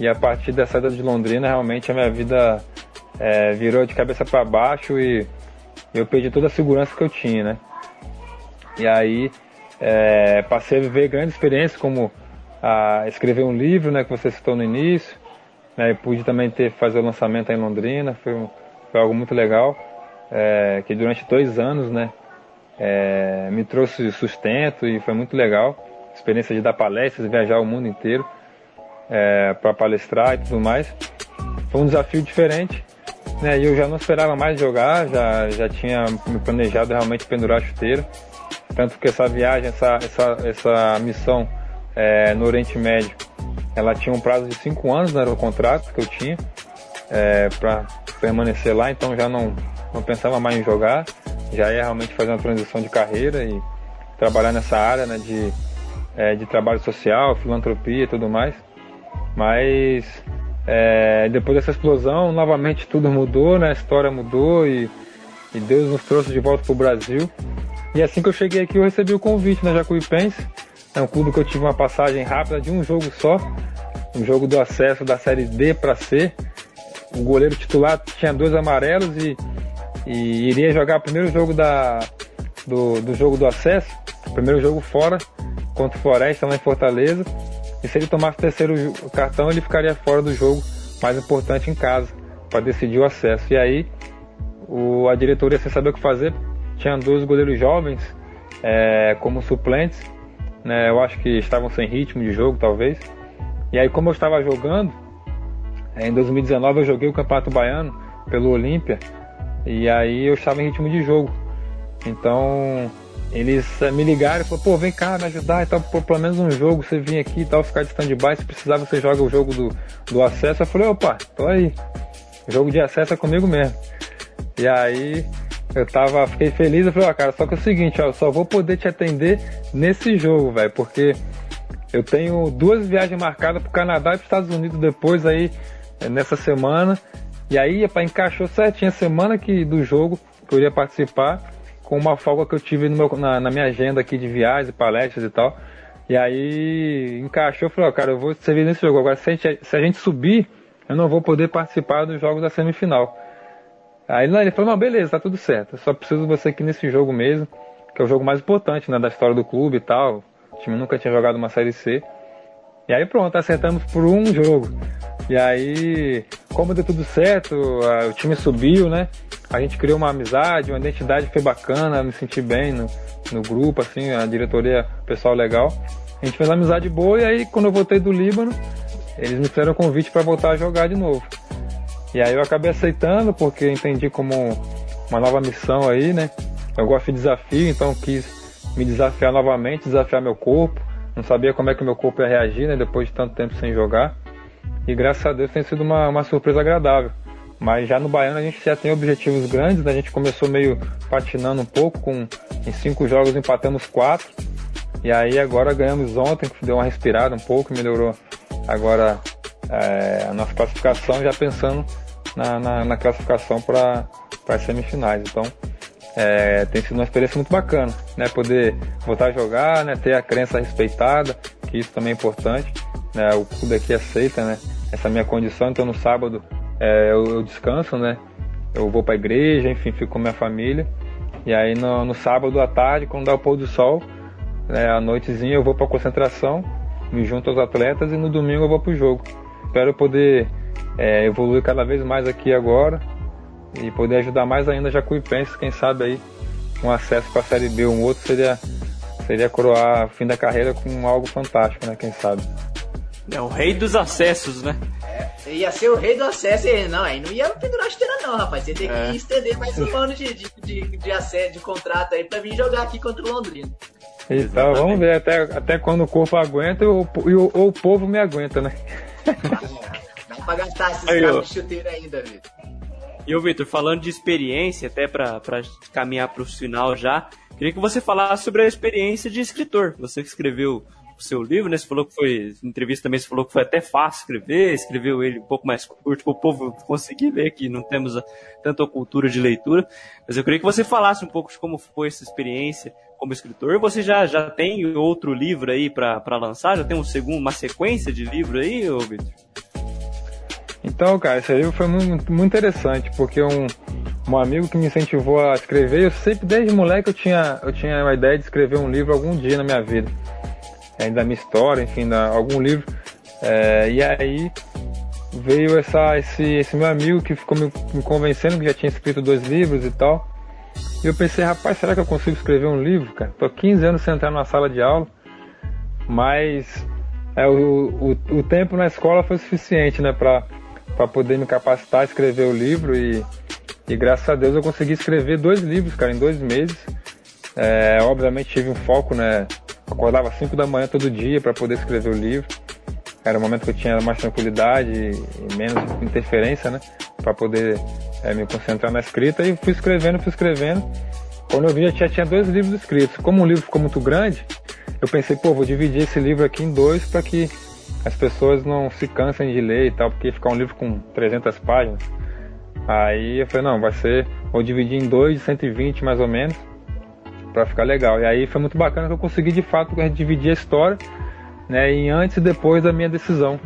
e, e a partir dessa saída de Londrina realmente a minha vida é, virou de cabeça para baixo e eu perdi toda a segurança que eu tinha, né? E aí é, passei a viver grandes experiências como a escrever um livro, né, que você citou no início, né, pude também ter fazer o lançamento em Londrina, foi, foi algo muito legal, é, que durante dois anos, né, é, me trouxe sustento e foi muito legal. Experiência de dar palestras, viajar o mundo inteiro é, para palestrar e tudo mais. Foi um desafio diferente, né, e eu já não esperava mais jogar, já, já tinha me planejado realmente pendurar a chuteira. Tanto que essa viagem, essa, essa, essa missão é, no Oriente Médio, ela tinha um prazo de cinco anos, né, no contrato que eu tinha, é, para permanecer lá, então já não, não pensava mais em jogar, já ia realmente fazer uma transição de carreira e trabalhar nessa área né, de, é, de trabalho social, filantropia e tudo mais. Mas é, depois dessa explosão, novamente tudo mudou, né, a história mudou e, e Deus nos trouxe de volta para o Brasil. E assim que eu cheguei aqui, eu recebi o convite na né, Jacuipense é um clube que eu tive uma passagem rápida de um jogo só, um jogo do acesso da série D para C. O goleiro titular tinha dois amarelos e, e iria jogar o primeiro jogo da, do, do jogo do acesso, primeiro jogo fora, contra o Floresta lá em Fortaleza. E se ele tomasse o terceiro cartão, ele ficaria fora do jogo mais importante em casa, para decidir o acesso. E aí, o, a diretoria, sem saber o que fazer, tinha dois goleiros jovens é, como suplentes né? Eu acho que estavam sem ritmo de jogo, talvez. E aí, como eu estava jogando, em 2019 eu joguei o Campeonato Baiano pelo Olímpia, e aí eu estava em ritmo de jogo. Então, eles eh, me ligaram e falaram, pô, vem cá me ajudar e tal, pô, pelo menos um jogo, você vir aqui e tal, ficar de stand-by, se precisar você joga o jogo do, do acesso. Eu falei, opa, tô aí. Jogo de acesso é comigo mesmo. E aí eu tava, fiquei feliz, eu falei, ó, cara, só que é o seguinte, ó, eu só vou poder te atender nesse jogo, velho, porque eu tenho duas viagens marcadas pro Canadá e pros Estados Unidos depois aí, eh, nessa semana. E aí, para encaixou certinho a semana que, do jogo que eu iria participar, com uma folga que eu tive meu, na, na, minha agenda aqui de viagens, palestras e tal. E aí encaixou, falei, ó, cara, eu vou servir nesse jogo. Agora, se a, gente, se a gente subir, eu não vou poder participar dos jogos da semifinal. Aí ele falou, não, beleza, tá tudo certo. Só preciso você aqui nesse jogo mesmo, que é o jogo mais importante, né, da história do clube e tal. O time nunca tinha jogado uma série C. E aí pronto, acertamos por um jogo. E aí, como deu tudo certo, o time subiu, né? A gente criou uma amizade, uma identidade foi bacana, me senti bem no, no grupo, assim, a diretoria, pessoal legal. A gente fez uma amizade boa e aí quando eu voltei do Líbano, eles me fizeram convite para voltar a jogar de novo. E aí eu acabei aceitando porque entendi como uma nova missão aí, né? Eu gosto de desafio, então quis me desafiar novamente, desafiar meu corpo. Não sabia como é que meu corpo ia reagir, né? Depois de tanto tempo sem jogar. E graças a Deus tem sido uma, uma surpresa agradável. Mas já no Baiano a gente já tem objetivos grandes, né? A gente começou meio patinando um pouco, com em cinco jogos empatamos quatro. E aí agora ganhamos ontem, que deu uma respirada um pouco, melhorou agora é, a nossa classificação, já pensando na, na, na classificação para as semifinais. Então é, tem sido uma experiência muito bacana, né? Poder voltar a jogar, né? Ter a crença respeitada, que isso também é importante. Né? O clube aqui aceita, né? Essa minha condição, então no sábado é, eu, eu, descanso, né? Eu vou para a igreja, enfim, fico com minha família. E aí no, no, sábado à tarde, quando dá o pôr do sol, né, à noitezinha eu vou para concentração, me junto aos atletas e no domingo eu vou para o jogo. Espero poder é, evoluir cada vez mais aqui agora e poder ajudar mais ainda Jacuipense, quem sabe aí um acesso para a Série B, um outro seria seria coroar o fim da carreira com algo fantástico, né? Quem sabe. É o rei dos acessos, né? É, ia ser o rei do acesso e não, aí não ia pendurar a esteira não, rapaz. Ia ter que é. estender mais um ano de, de, de, de, acesso, de contrato aí pra vir jogar aqui contra o Londrina. Então, vamos ver até, até quando o corpo aguenta e o, e o, ou o povo me aguenta, né? Dá pra gastar esses aí, de chuteiro ainda, Vitor. E o Vitor, falando de experiência, até para caminhar para o final já, queria que você falasse sobre a experiência de escritor. Você que escreveu o seu livro, né? Você falou que foi, em entrevista também, você falou que foi até fácil escrever, escreveu ele um pouco mais curto para o povo conseguir ler, que não temos tanta cultura de leitura. Mas eu queria que você falasse um pouco de como foi essa experiência como escritor. Você já, já tem outro livro aí para lançar? Já tem um segundo, uma sequência de livro aí, Vitor? Então, cara, esse livro foi muito, interessante, porque um, um amigo que me incentivou a escrever, eu sempre, desde moleque, eu tinha, eu tinha uma ideia de escrever um livro algum dia na minha vida é, minha história, enfim, da, algum livro. É, e aí veio essa, esse, esse meu amigo que ficou me, me, convencendo que já tinha escrito dois livros e tal. E eu pensei, rapaz, será que eu consigo escrever um livro, cara? Tô 15 anos sem entrar numa sala de aula, mas é, o, o, o tempo na escola foi suficiente, né, pra, pra poder me capacitar a escrever o livro e, e graças a Deus eu consegui escrever dois livros, cara, em dois meses. É, obviamente tive um foco, né, acordava às 5 da manhã todo dia para poder escrever o livro. Era o momento que eu tinha mais tranquilidade e menos interferência, né? Para poder é, me concentrar na escrita. E fui escrevendo, fui escrevendo. Quando eu vi, já tinha dois livros escritos. Como o livro ficou muito grande, eu pensei, pô, vou dividir esse livro aqui em dois para que as pessoas não se cansem de ler e tal, porque ficar um livro com 300 páginas. Aí eu falei, não, vai ser, vou dividir em dois, 120 mais ou menos para ficar legal. E aí foi muito bacana que eu consegui de fato dividir a história, né, em antes e depois da minha decisão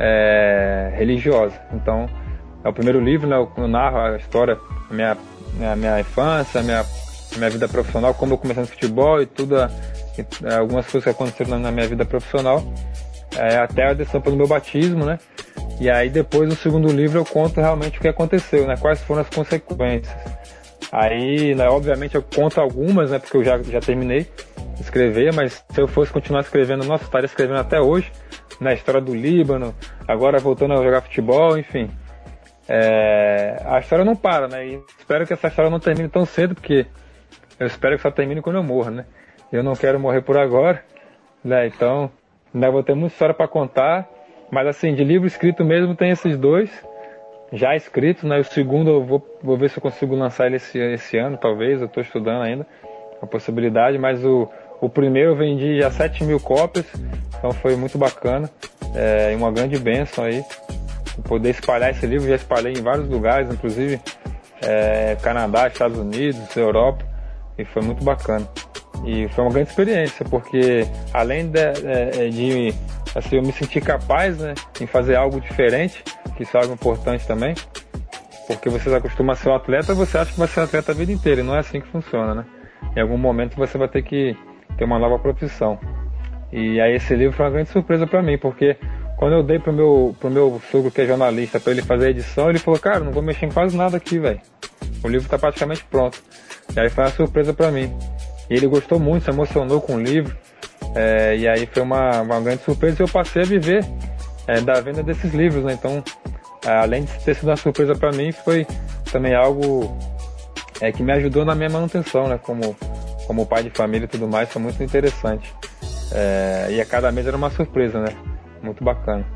é, religiosa. Então, é o primeiro livro, né, eu narro a história, a minha, a minha infância, a minha, a minha vida profissional, como eu comecei no futebol e tudo, e, algumas coisas que aconteceram na minha vida profissional, é, até a decisão pelo meu batismo, né? E aí depois no segundo livro eu conto realmente o que aconteceu, né? Quais foram as consequências. Aí, né, obviamente, eu conto algumas, né, porque eu já, já terminei de escrever, mas se eu fosse continuar escrevendo, nossa, estaria escrevendo até hoje, na né, história do Líbano, agora voltando a jogar futebol, enfim. É, a história não para, né? E espero que essa história não termine tão cedo, porque eu espero que só termine quando eu morro, né? Eu não quero morrer por agora, né? Então, ainda vou ter muita história para contar, mas assim, de livro escrito mesmo tem esses dois já escrito, né? O segundo eu vou, vou ver se eu consigo lançar ele esse, esse ano, talvez. Eu estou estudando ainda a possibilidade, mas o, o primeiro eu vendi já 7 mil cópias, então foi muito bacana é, uma grande benção aí poder espalhar esse livro. Já espalhei em vários lugares, inclusive é, Canadá, Estados Unidos, Europa, e foi muito bacana. E foi uma grande experiência, porque além de, de, de assim, eu me sentir capaz né, em fazer algo diferente, que isso é algo importante também, porque você se acostuma a ser um atleta, você acha que vai ser um atleta a vida inteira, e não é assim que funciona, né? Em algum momento você vai ter que ter uma nova profissão. E aí esse livro foi uma grande surpresa para mim, porque quando eu dei pro meu, pro meu sogro que é jornalista para ele fazer a edição, ele falou, cara, não vou mexer em quase nada aqui, velho. O livro tá praticamente pronto. E aí foi uma surpresa para mim. E ele gostou muito, se emocionou com o livro. É, e aí foi uma, uma grande surpresa e eu passei a viver é, da venda desses livros, né? Então, além de ter sido uma surpresa para mim, foi também algo é, que me ajudou na minha manutenção, né? Como, como pai de família e tudo mais, foi muito interessante. É, e a cada mês era uma surpresa, né? Muito bacana.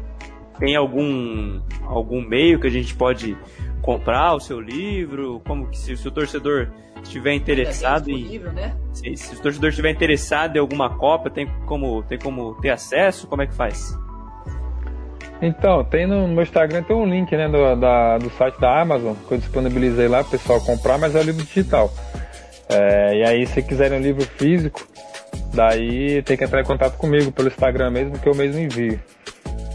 Tem algum, algum meio que a gente pode comprar o seu livro? Como que se, se o torcedor estiver interessado em. Né? Se, se, o torcedor estiver interessado em alguma cópia, tem como, tem como ter acesso? Como é que faz? Então, tem no meu Instagram tem um link né, do, da, do site da Amazon que eu disponibilizei lá para o pessoal comprar, mas é o livro digital. É, e aí, se quiserem um livro físico, daí tem que entrar em contato comigo pelo Instagram mesmo, que eu mesmo envio.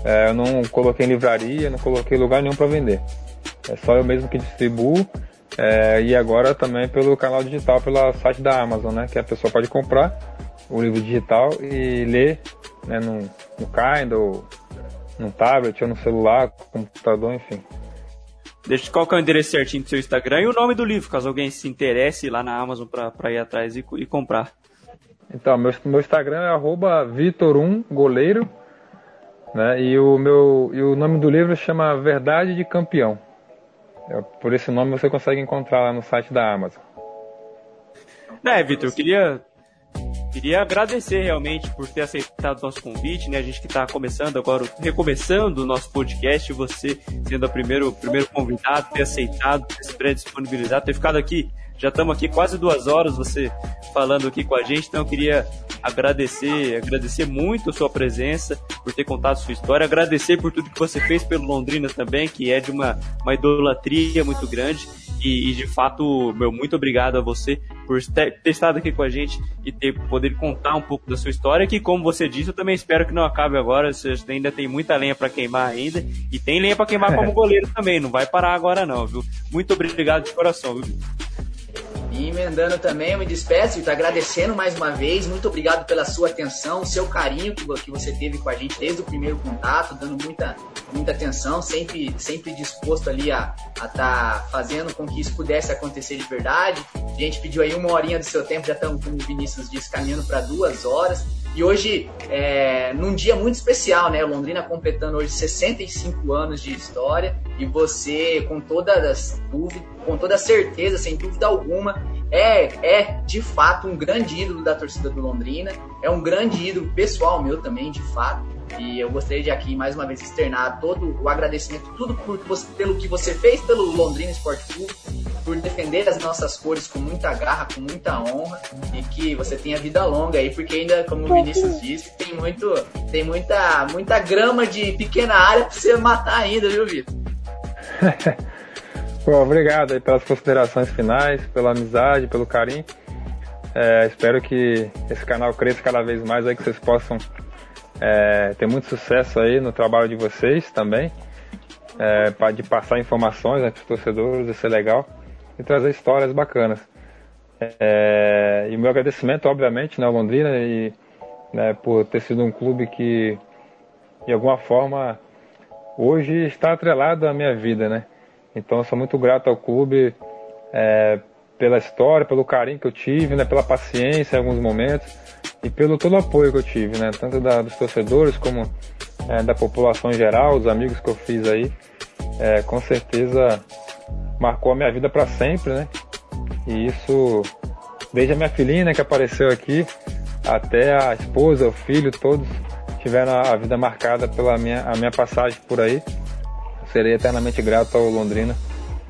É, eu não coloquei em livraria, não coloquei lugar nenhum para vender. É só eu mesmo que distribuo. É, e agora também pelo canal digital, pelo site da Amazon, né? Que a pessoa pode comprar o livro digital e ler né, no, no Kindle, no tablet ou no celular, computador, enfim. Deixa qual que é o endereço certinho do seu Instagram e o nome do livro, caso alguém se interesse lá na Amazon para ir atrás e, e, comprar. Então, meu, meu Instagram é arroba Vitor1Goleiro, né? E o, meu, e o nome do livro chama Verdade de Campeão. É, por esse nome você consegue encontrar lá no site da Amazon. É, Vitor, eu queria Queria agradecer realmente por ter aceitado nosso convite, né? A gente que está começando agora, recomeçando o nosso podcast, você sendo o primeiro, primeiro convidado, ter aceitado, ter se predisponibilizado, ter ficado aqui. Já estamos aqui quase duas horas, você falando aqui com a gente, então eu queria agradecer, agradecer muito a sua presença, por ter contado sua história, agradecer por tudo que você fez pelo Londrina também, que é de uma, uma idolatria muito grande. E, e, de fato, meu, muito obrigado a você por ter, ter, estado aqui com a gente e ter poder contar um pouco da sua história, que como você disse, eu também espero que não acabe agora, você ainda tem muita lenha para queimar ainda, e tem lenha para queimar como goleiro também, não vai parar agora não, viu? Muito obrigado de coração, viu? E emendando também, eu me despeço e tô agradecendo mais uma vez. Muito obrigado pela sua atenção, seu carinho que, que você teve com a gente desde o primeiro contato, dando muita, muita atenção, sempre, sempre disposto ali a estar tá fazendo com que isso pudesse acontecer de verdade. A gente pediu aí uma horinha do seu tempo, já estamos, como o Vinícius disse, caminhando para duas horas. E hoje, é, num dia muito especial, né? Londrina completando hoje 65 anos de história e você, com todas dúvidas, com toda certeza, sem dúvida alguma, é, é de fato um grande ídolo da torcida do Londrina, é um grande ídolo pessoal meu também, de fato. E eu gostaria de aqui mais uma vez externar todo o agradecimento, tudo por pelo que você fez pelo Londrina Esporte Clube, por defender as nossas cores com muita garra, com muita honra e que você tenha vida longa aí, porque ainda, como o Vinícius disse, tem muito, tem muita, muita grama de pequena área para você matar ainda, viu, Vitor? Bom, obrigado aí pelas considerações finais, pela amizade, pelo carinho. É, espero que esse canal cresça cada vez mais aí, que vocês possam é, muito sucesso aí no trabalho de vocês também, é, de passar informações né, para os torcedores, isso é legal, e trazer histórias bacanas. É, e meu agradecimento, obviamente, né, ao Londrina, e, né, por ter sido um clube que, de alguma forma, hoje está atrelado à minha vida, né? Então eu sou muito grato ao clube é, pela história, pelo carinho que eu tive, né, pela paciência em alguns momentos e pelo todo o apoio que eu tive, né? Tanto da, dos torcedores como é, da população em geral, dos amigos que eu fiz aí. É, com certeza marcou a minha vida para sempre, né? E isso, desde a minha filhinha né, que apareceu aqui, até a esposa, o filho, todos tiveram a vida marcada pela minha, a minha passagem por aí. serei eternamente grato ao Londrina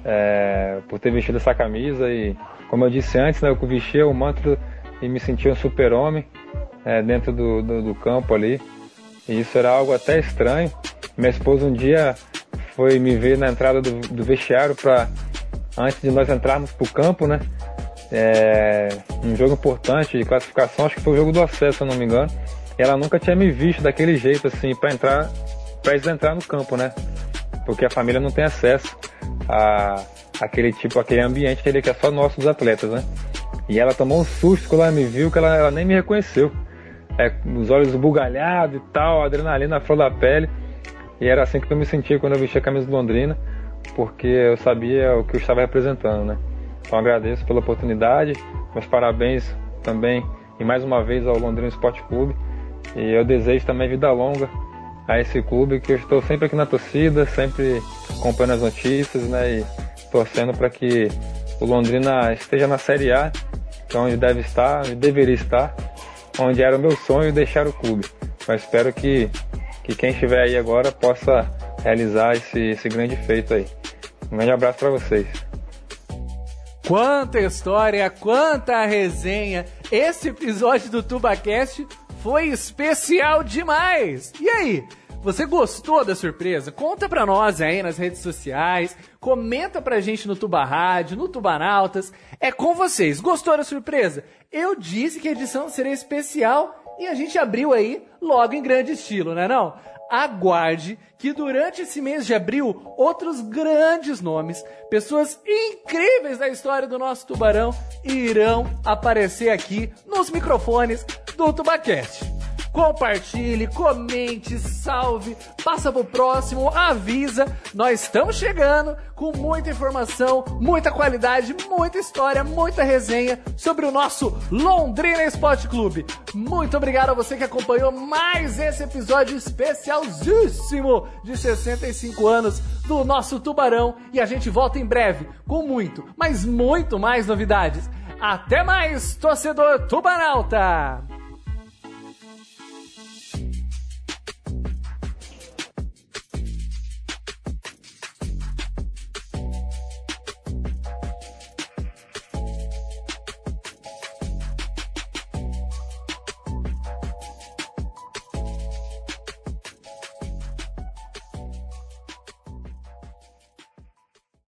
é, por ter vestido essa camisa e, como eu disse antes, né, eu vesti o manto e me senti um super-homem é, dentro do, do, do, campo ali. E isso era algo até estranho. Minha esposa um dia foi me ver na entrada do, do vestiário para antes de nós entrarmos para o campo, né? É, um jogo importante de classificação, acho que foi o jogo do acesso, se eu não me engano. E ela nunca tinha me visto daquele jeito assim para entrar, para entrar no campo, né? Porque a família não tem acesso a aquele tipo, aquele ambiente que é só nosso dos atletas, né? E ela tomou um susto quando ela me viu, que ela, ela nem me reconheceu. É, os olhos bugalhados e tal, adrenalina à flor da pele. E era assim que eu me sentia quando eu vestia a camisa do Londrina, porque eu sabia o que eu estava representando, né? Então agradeço pela oportunidade, meus parabéns também e mais uma vez ao Londrina Esporte Clube. E eu desejo também vida longa a esse clube, que eu estou sempre aqui na torcida, sempre acompanhando as notícias, né? E torcendo para que o Londrina esteja na Série A, que é onde deve estar, onde deveria estar, onde era o meu sonho deixar o clube. Mas espero que, que quem estiver aí agora possa realizar esse, esse grande feito aí. Um grande abraço para vocês. Quanta história, quanta resenha! Esse episódio do TubaCast foi especial demais! E aí? Você gostou da surpresa? Conta pra nós aí nas redes sociais, comenta pra gente no Tuba Rádio, no Tubanautas. É com vocês. Gostou da surpresa? Eu disse que a edição seria especial e a gente abriu aí logo em grande estilo, né não? aguarde que durante esse mês de abril, outros grandes nomes, pessoas incríveis da história do nosso tubarão, irão aparecer aqui nos microfones do Tubacast compartilhe, comente, salve, passa pro próximo, avisa. Nós estamos chegando com muita informação, muita qualidade, muita história, muita resenha sobre o nosso Londrina Esporte Clube. Muito obrigado a você que acompanhou mais esse episódio especialzíssimo de 65 anos do nosso Tubarão e a gente volta em breve com muito, mas muito mais novidades. Até mais, torcedor Tubanalta!